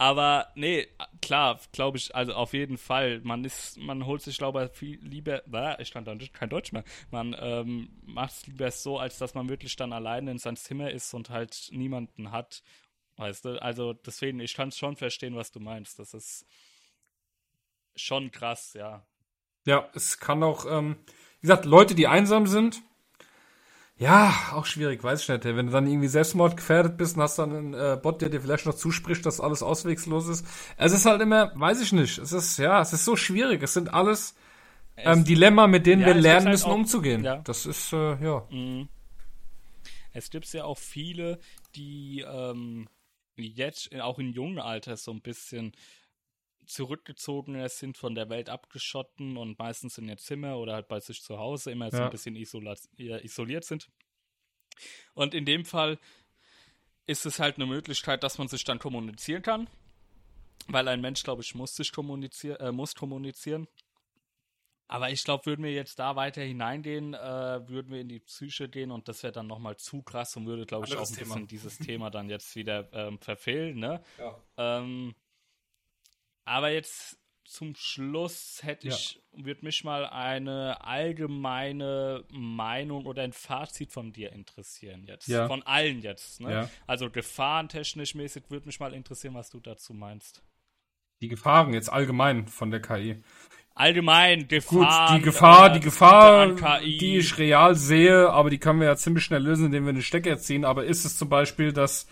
aber nee, klar, glaube ich, also auf jeden Fall. Man ist, man holt sich, glaube ich, viel lieber, äh, ich kann dann kein Deutsch mehr. Man ähm, macht es lieber so, als dass man wirklich dann alleine in sein Zimmer ist und halt niemanden hat. Weißt du? Also deswegen, ich kann schon verstehen, was du meinst. Das ist schon krass, ja. Ja, es kann auch, ähm, wie gesagt, Leute, die einsam sind, ja, auch schwierig, weiß ich nicht. Wenn du dann irgendwie selbstmordgefährdet bist und hast dann einen äh, Bot, der dir vielleicht noch zuspricht, dass alles auswegslos ist. Es ist halt immer, weiß ich nicht. Es ist, ja, es ist so schwierig. Es sind alles ähm, Dilemma, mit denen Ja, wir es lernen halt müssen, auch- umzugehen. ja. Das ist, äh, ja. Mhm. Es gibt ja auch viele, die ähm, jetzt auch in jungen Alter so ein bisschen zurückgezogener sind, von der Welt abgeschotten und meistens in ihr Zimmer oder halt bei sich zu Hause immer so Ja. ein bisschen isoliert sind. Und in dem Fall ist es halt eine Möglichkeit, dass man sich dann kommunizieren kann, weil ein Mensch, glaube ich, muss sich kommunizieren, äh, muss kommunizieren. Aber ich glaube, würden wir jetzt da weiter hineingehen, äh, würden wir in die Psyche gehen und das wäre dann nochmal zu krass und würde, glaube ich, auch ein Thema. bisschen dieses Thema dann jetzt wieder ähm, verfehlen. Ne? ja. Ähm, aber jetzt zum Schluss hätte Ja. ich, würde mich mal eine allgemeine Meinung oder ein Fazit von dir interessieren jetzt. Ja. Von allen jetzt. Ne? Ja. Also gefahrentechnisch mäßig würde mich mal interessieren, was du dazu meinst. Die Gefahren jetzt allgemein von der KI. Allgemein Gut, Gefahren. die Gefahr, äh, die Gefahr, die ich real sehe, aber die können wir ja ziemlich schnell lösen, indem wir den Stecker ziehen. Aber ist es zum Beispiel, dass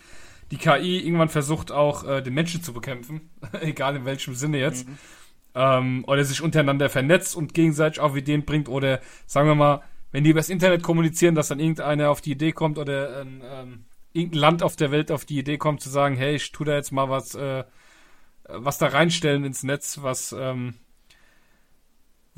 die KI irgendwann versucht, auch äh, den Menschen zu bekämpfen, egal in welchem Sinne jetzt, ähm, oder sich untereinander vernetzt und gegenseitig auf Ideen bringt, oder sagen wir mal, wenn die übers Internet kommunizieren, dass dann irgendeiner auf die Idee kommt oder ein, ähm, irgendein Land auf der Welt auf die Idee kommt zu sagen, hey, ich tu da jetzt mal was, äh, was da reinstellen ins Netz, was ähm,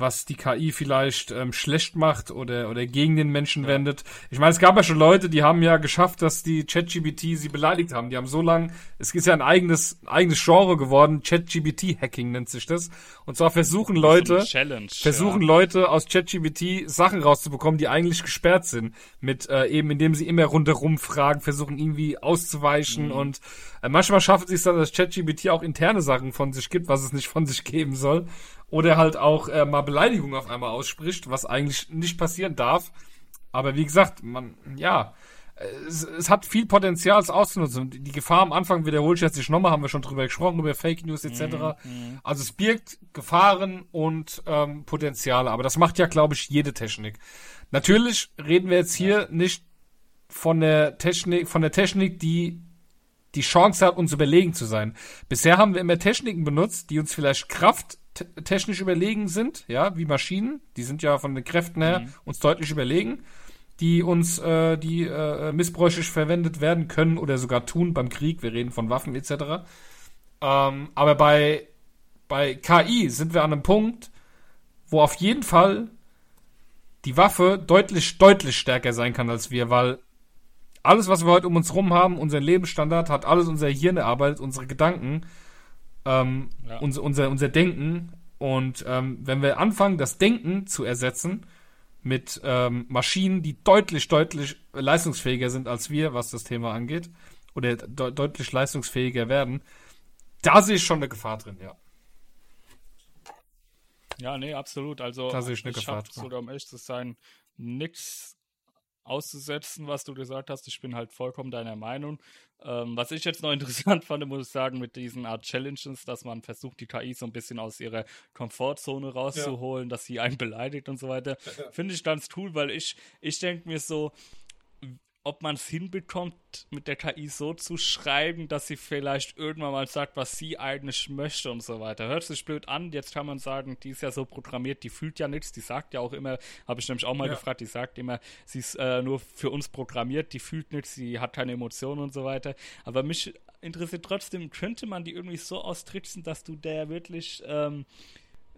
was die KI vielleicht ähm, schlecht macht oder, oder gegen den Menschen ja. wendet. Ich meine, es gab ja schon Leute, die haben ja geschafft, dass die ChatGBT sie beleidigt haben. Die haben so lange, es ist ja ein eigenes, eigenes Genre geworden, ChatGBT-Hacking nennt sich das. Und zwar versuchen Leute, versuchen ja. Leute aus ChatGBT Sachen rauszubekommen, die eigentlich gesperrt sind. Mit äh, eben, indem sie immer rundherum fragen, versuchen irgendwie auszuweichen mhm. und äh, manchmal schafft es sich dann, dass ChatGBT auch interne Sachen von sich gibt, was es nicht von sich geben soll oder halt auch äh, mal Beleidigung auf einmal ausspricht, was eigentlich nicht passieren darf. Aber wie gesagt, man, ja, es, es hat viel Potenzial, es auszunutzen. Die Gefahr am Anfang wiederholt sich jetzt nicht nochmal, haben wir schon drüber gesprochen, über Fake News etc. Mhm, mhm. Also es birgt Gefahren und ähm, Potenziale, aber das macht ja, glaube ich, jede Technik. Natürlich reden wir jetzt hier nicht von der Technik, von der Technik, die die Chance hat, uns überlegen zu sein. Bisher haben wir immer Techniken benutzt, die uns vielleicht Kraft technisch überlegen sind, ja, wie Maschinen, die sind ja von den Kräften her mhm. uns deutlich überlegen, die uns, äh, die äh, missbräuchlich verwendet werden können oder sogar tun beim Krieg. Wir reden von Waffen etc. Ähm, aber bei bei KI sind wir an einem Punkt, wo auf jeden Fall die Waffe deutlich deutlich stärker sein kann als wir, weil alles, was wir heute um uns rum haben, unser Lebensstandard, hat alles unser Hirn erarbeitet, unsere Gedanken ähm, ja. unser, unser, unser Denken. Und ähm, wenn wir anfangen, das Denken zu ersetzen mit ähm, Maschinen, die deutlich, deutlich leistungsfähiger sind als wir, was das Thema angeht, oder de deutlich leistungsfähiger werden, da sehe ich schon eine Gefahr drin, ja. Ja, nee, absolut. Also da sehe ich eine ich Gefahr drin. Sogar um echt zu sein, nichts auszusetzen, was du gesagt hast. Ich bin halt vollkommen deiner Meinung. Ähm, was ich jetzt noch interessant fand, muss ich sagen, mit diesen Art Challenges, dass man versucht, die KI so ein bisschen aus ihrer Komfortzone rauszuholen, ja. dass sie einen beleidigt und so weiter, finde ich ganz cool, weil ich, ich denke mir so, ob man es hinbekommt, mit der KI so zu schreiben, dass sie vielleicht irgendwann mal sagt, was sie eigentlich möchte und so weiter. Hört sich blöd an, jetzt kann man sagen, die ist ja so programmiert, die fühlt ja nichts, die sagt ja auch immer, habe ich nämlich auch mal ja. gefragt, die sagt immer, sie ist äh, nur für uns programmiert, die fühlt nichts, sie hat keine Emotionen und so weiter. Aber mich interessiert trotzdem, könnte man die irgendwie so austricksen, dass du der wirklich ähm,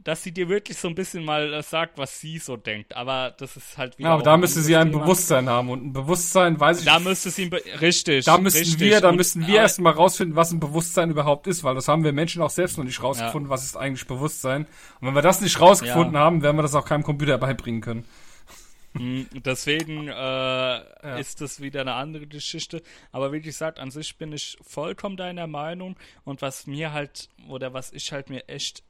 dass sie dir wirklich so ein bisschen mal äh, sagt, was sie so denkt. Aber das ist halt wieder. Ja, aber da müsste sie ein Thema. Bewusstsein haben. Und ein Bewusstsein, weiß ich Da müsste sie, richtig. Da müssten richtig. wir, da müssten wir erstmal rausfinden, was ein Bewusstsein überhaupt ist, weil das haben wir Menschen auch selbst noch nicht rausgefunden, ja. was ist eigentlich Bewusstsein. Und wenn wir das nicht rausgefunden ja. haben, werden wir das auch keinem Computer beibringen können. Hm, deswegen äh, ja. ist das wieder eine andere Geschichte. Aber wie gesagt, an sich bin ich vollkommen deiner Meinung. Und was mir halt, oder was ich halt mir echt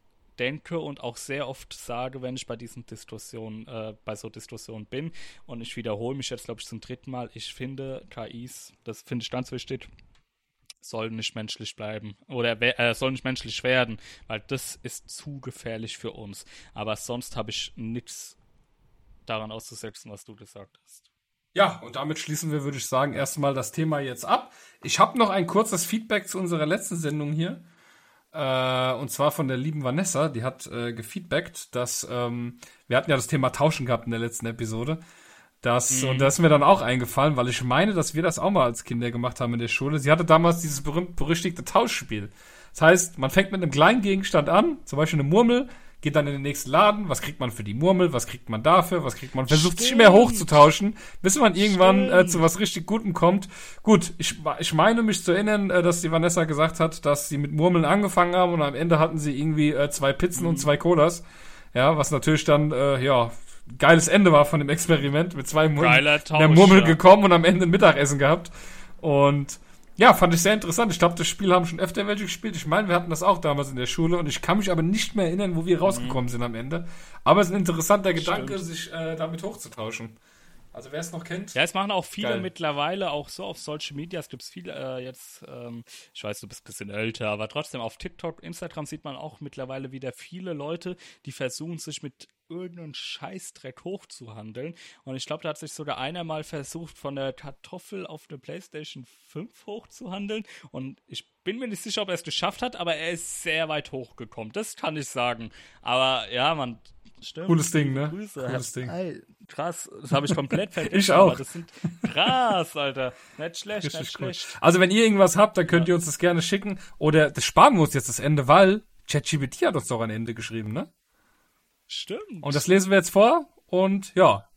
denke und auch sehr oft sage, wenn ich bei diesen Diskussionen, äh, bei so Diskussionen bin. Und ich wiederhole mich jetzt, glaube ich, zum dritten Mal. Ich finde KIs, das finde ich ganz wichtig, sollen nicht menschlich bleiben oder äh, sollen nicht menschlich werden, weil das ist zu gefährlich für uns. Aber sonst habe ich nichts daran auszusetzen, was du gesagt hast. Ja, und damit schließen wir, würde ich sagen, erstmal das Thema jetzt ab. Ich habe noch ein kurzes Feedback zu unserer letzten Sendung hier. Äh, und zwar von der lieben Vanessa, die hat äh, gefeedbackt, dass ähm, wir hatten ja das Thema Tauschen gehabt in der letzten Episode. Das, mhm. Und das ist mir dann auch eingefallen, weil ich meine, dass wir das auch mal als Kinder gemacht haben in der Schule. Sie hatte damals dieses berühmt berüchtigte Tauschspiel. Das heißt, man fängt mit einem kleinen Gegenstand an, zum Beispiel eine Murmel, geht dann in den nächsten Laden, was kriegt man für die Murmel, was kriegt man dafür, was kriegt man, versucht Stimmt. sich immer hochzutauschen, bis man irgendwann äh, zu was richtig Gutem kommt. Gut, ich, ich meine mich zu erinnern, äh, dass die Vanessa gesagt hat, dass sie mit Murmeln angefangen haben und am Ende hatten sie irgendwie äh, zwei Pizzen mhm. und zwei Colas. Ja, was natürlich dann, äh, ja, geiles Ende war von dem Experiment mit zwei Murmeln. der Murmel ja. gekommen und am Ende ein Mittagessen gehabt. Und ja, fand ich sehr interessant. Ich glaube, das Spiel haben schon öfter welche gespielt. Ich meine, wir hatten das auch damals in der Schule und ich kann mich aber nicht mehr erinnern, wo wir rausgekommen mhm. sind am Ende. Aber es ist ein interessanter Gedanke, Stimmt. sich äh, damit hochzutauschen. Also wer es noch kennt. Ja, es machen auch viele geil. mittlerweile auch so auf Social Media. Es gibt viele äh, jetzt, ähm, ich weiß, du bist ein bisschen älter, aber trotzdem auf TikTok, Instagram sieht man auch mittlerweile wieder viele Leute, die versuchen sich mit irgendeinen Scheißdreck hochzuhandeln. Und ich glaube, da hat sich sogar einer mal versucht, von der Kartoffel auf eine PlayStation 5 hochzuhandeln. Und ich bin mir nicht sicher, ob er es geschafft hat, aber er ist sehr weit hochgekommen. Das kann ich sagen. Aber ja, man, Stimmt. Cooles Ding, ne? Grüße. Cooles Ding. Krass, das habe ich komplett vergessen. ich auch. Das sind krass, Alter. Nicht schlecht, Richtig nicht schlecht. Cool. Also wenn ihr irgendwas habt, dann könnt ja. ihr uns das gerne schicken. Oder das sparen wir uns jetzt das Ende, weil ChatGPT hat uns doch ein Ende geschrieben, ne? Stimmt. Und das lesen wir jetzt vor und ja,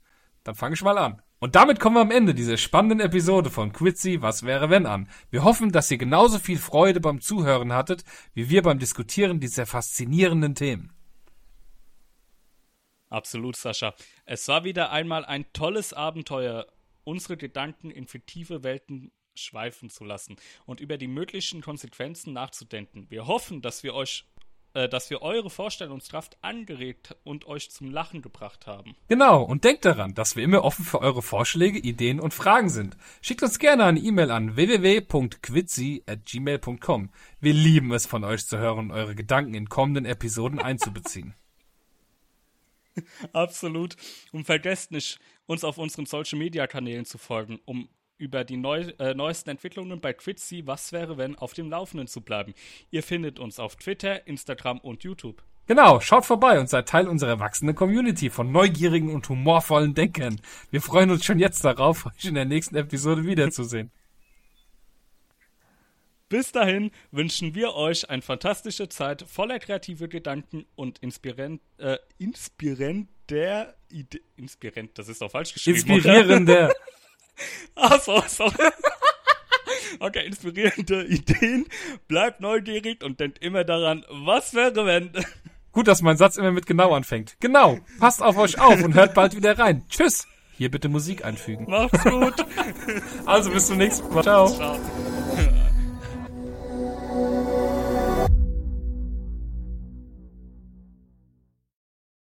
dann fange ich mal an. Und damit kommen wir am Ende dieser spannenden Episode von Quitzy Was wäre wenn an. Wir hoffen, dass ihr genauso viel Freude beim Zuhören hattet, wie wir beim Diskutieren dieser faszinierenden Themen. Absolut, Sascha. Es war wieder einmal ein tolles Abenteuer, unsere Gedanken in fiktive Welten schweifen zu lassen und über die möglichen Konsequenzen nachzudenken. Wir hoffen, dass wir euch äh, dass wir eure Vorstellungskraft angeregt und euch zum Lachen gebracht haben. Genau, und denkt daran, dass wir immer offen für eure Vorschläge, Ideen und Fragen sind. Schickt uns gerne eine E-Mail an www.quitzy@gmail.com. Wir lieben es von euch zu hören und eure Gedanken in kommenden Episoden einzubeziehen. Absolut. Und vergesst nicht, uns auf unseren Social Media Kanälen zu folgen, um über die neu, äh, neuesten Entwicklungen bei Quitzy Was wäre wenn auf dem Laufenden zu bleiben. Ihr findet uns auf Twitter, Instagram und YouTube. Genau, schaut vorbei und seid Teil unserer wachsenden Community von neugierigen und humorvollen Denkern. Wir freuen uns schon jetzt darauf, euch in der nächsten Episode wiederzusehen. Bis dahin wünschen wir euch eine fantastische Zeit voller kreativer Gedanken und inspirant, äh, inspirierender Ide inspirant, das ist doch falsch geschrieben. Inspirierender. Ach so, sorry. Okay, inspirierende Ideen. Bleibt neugierig und denkt immer daran, was wäre wenn. Gut, dass mein Satz immer mit genau anfängt. Genau. Passt auf euch auf und hört bald wieder rein. Tschüss. Hier bitte Musik einfügen. Macht's gut. Also bis zum nächsten Mal. Ciao. Ciao.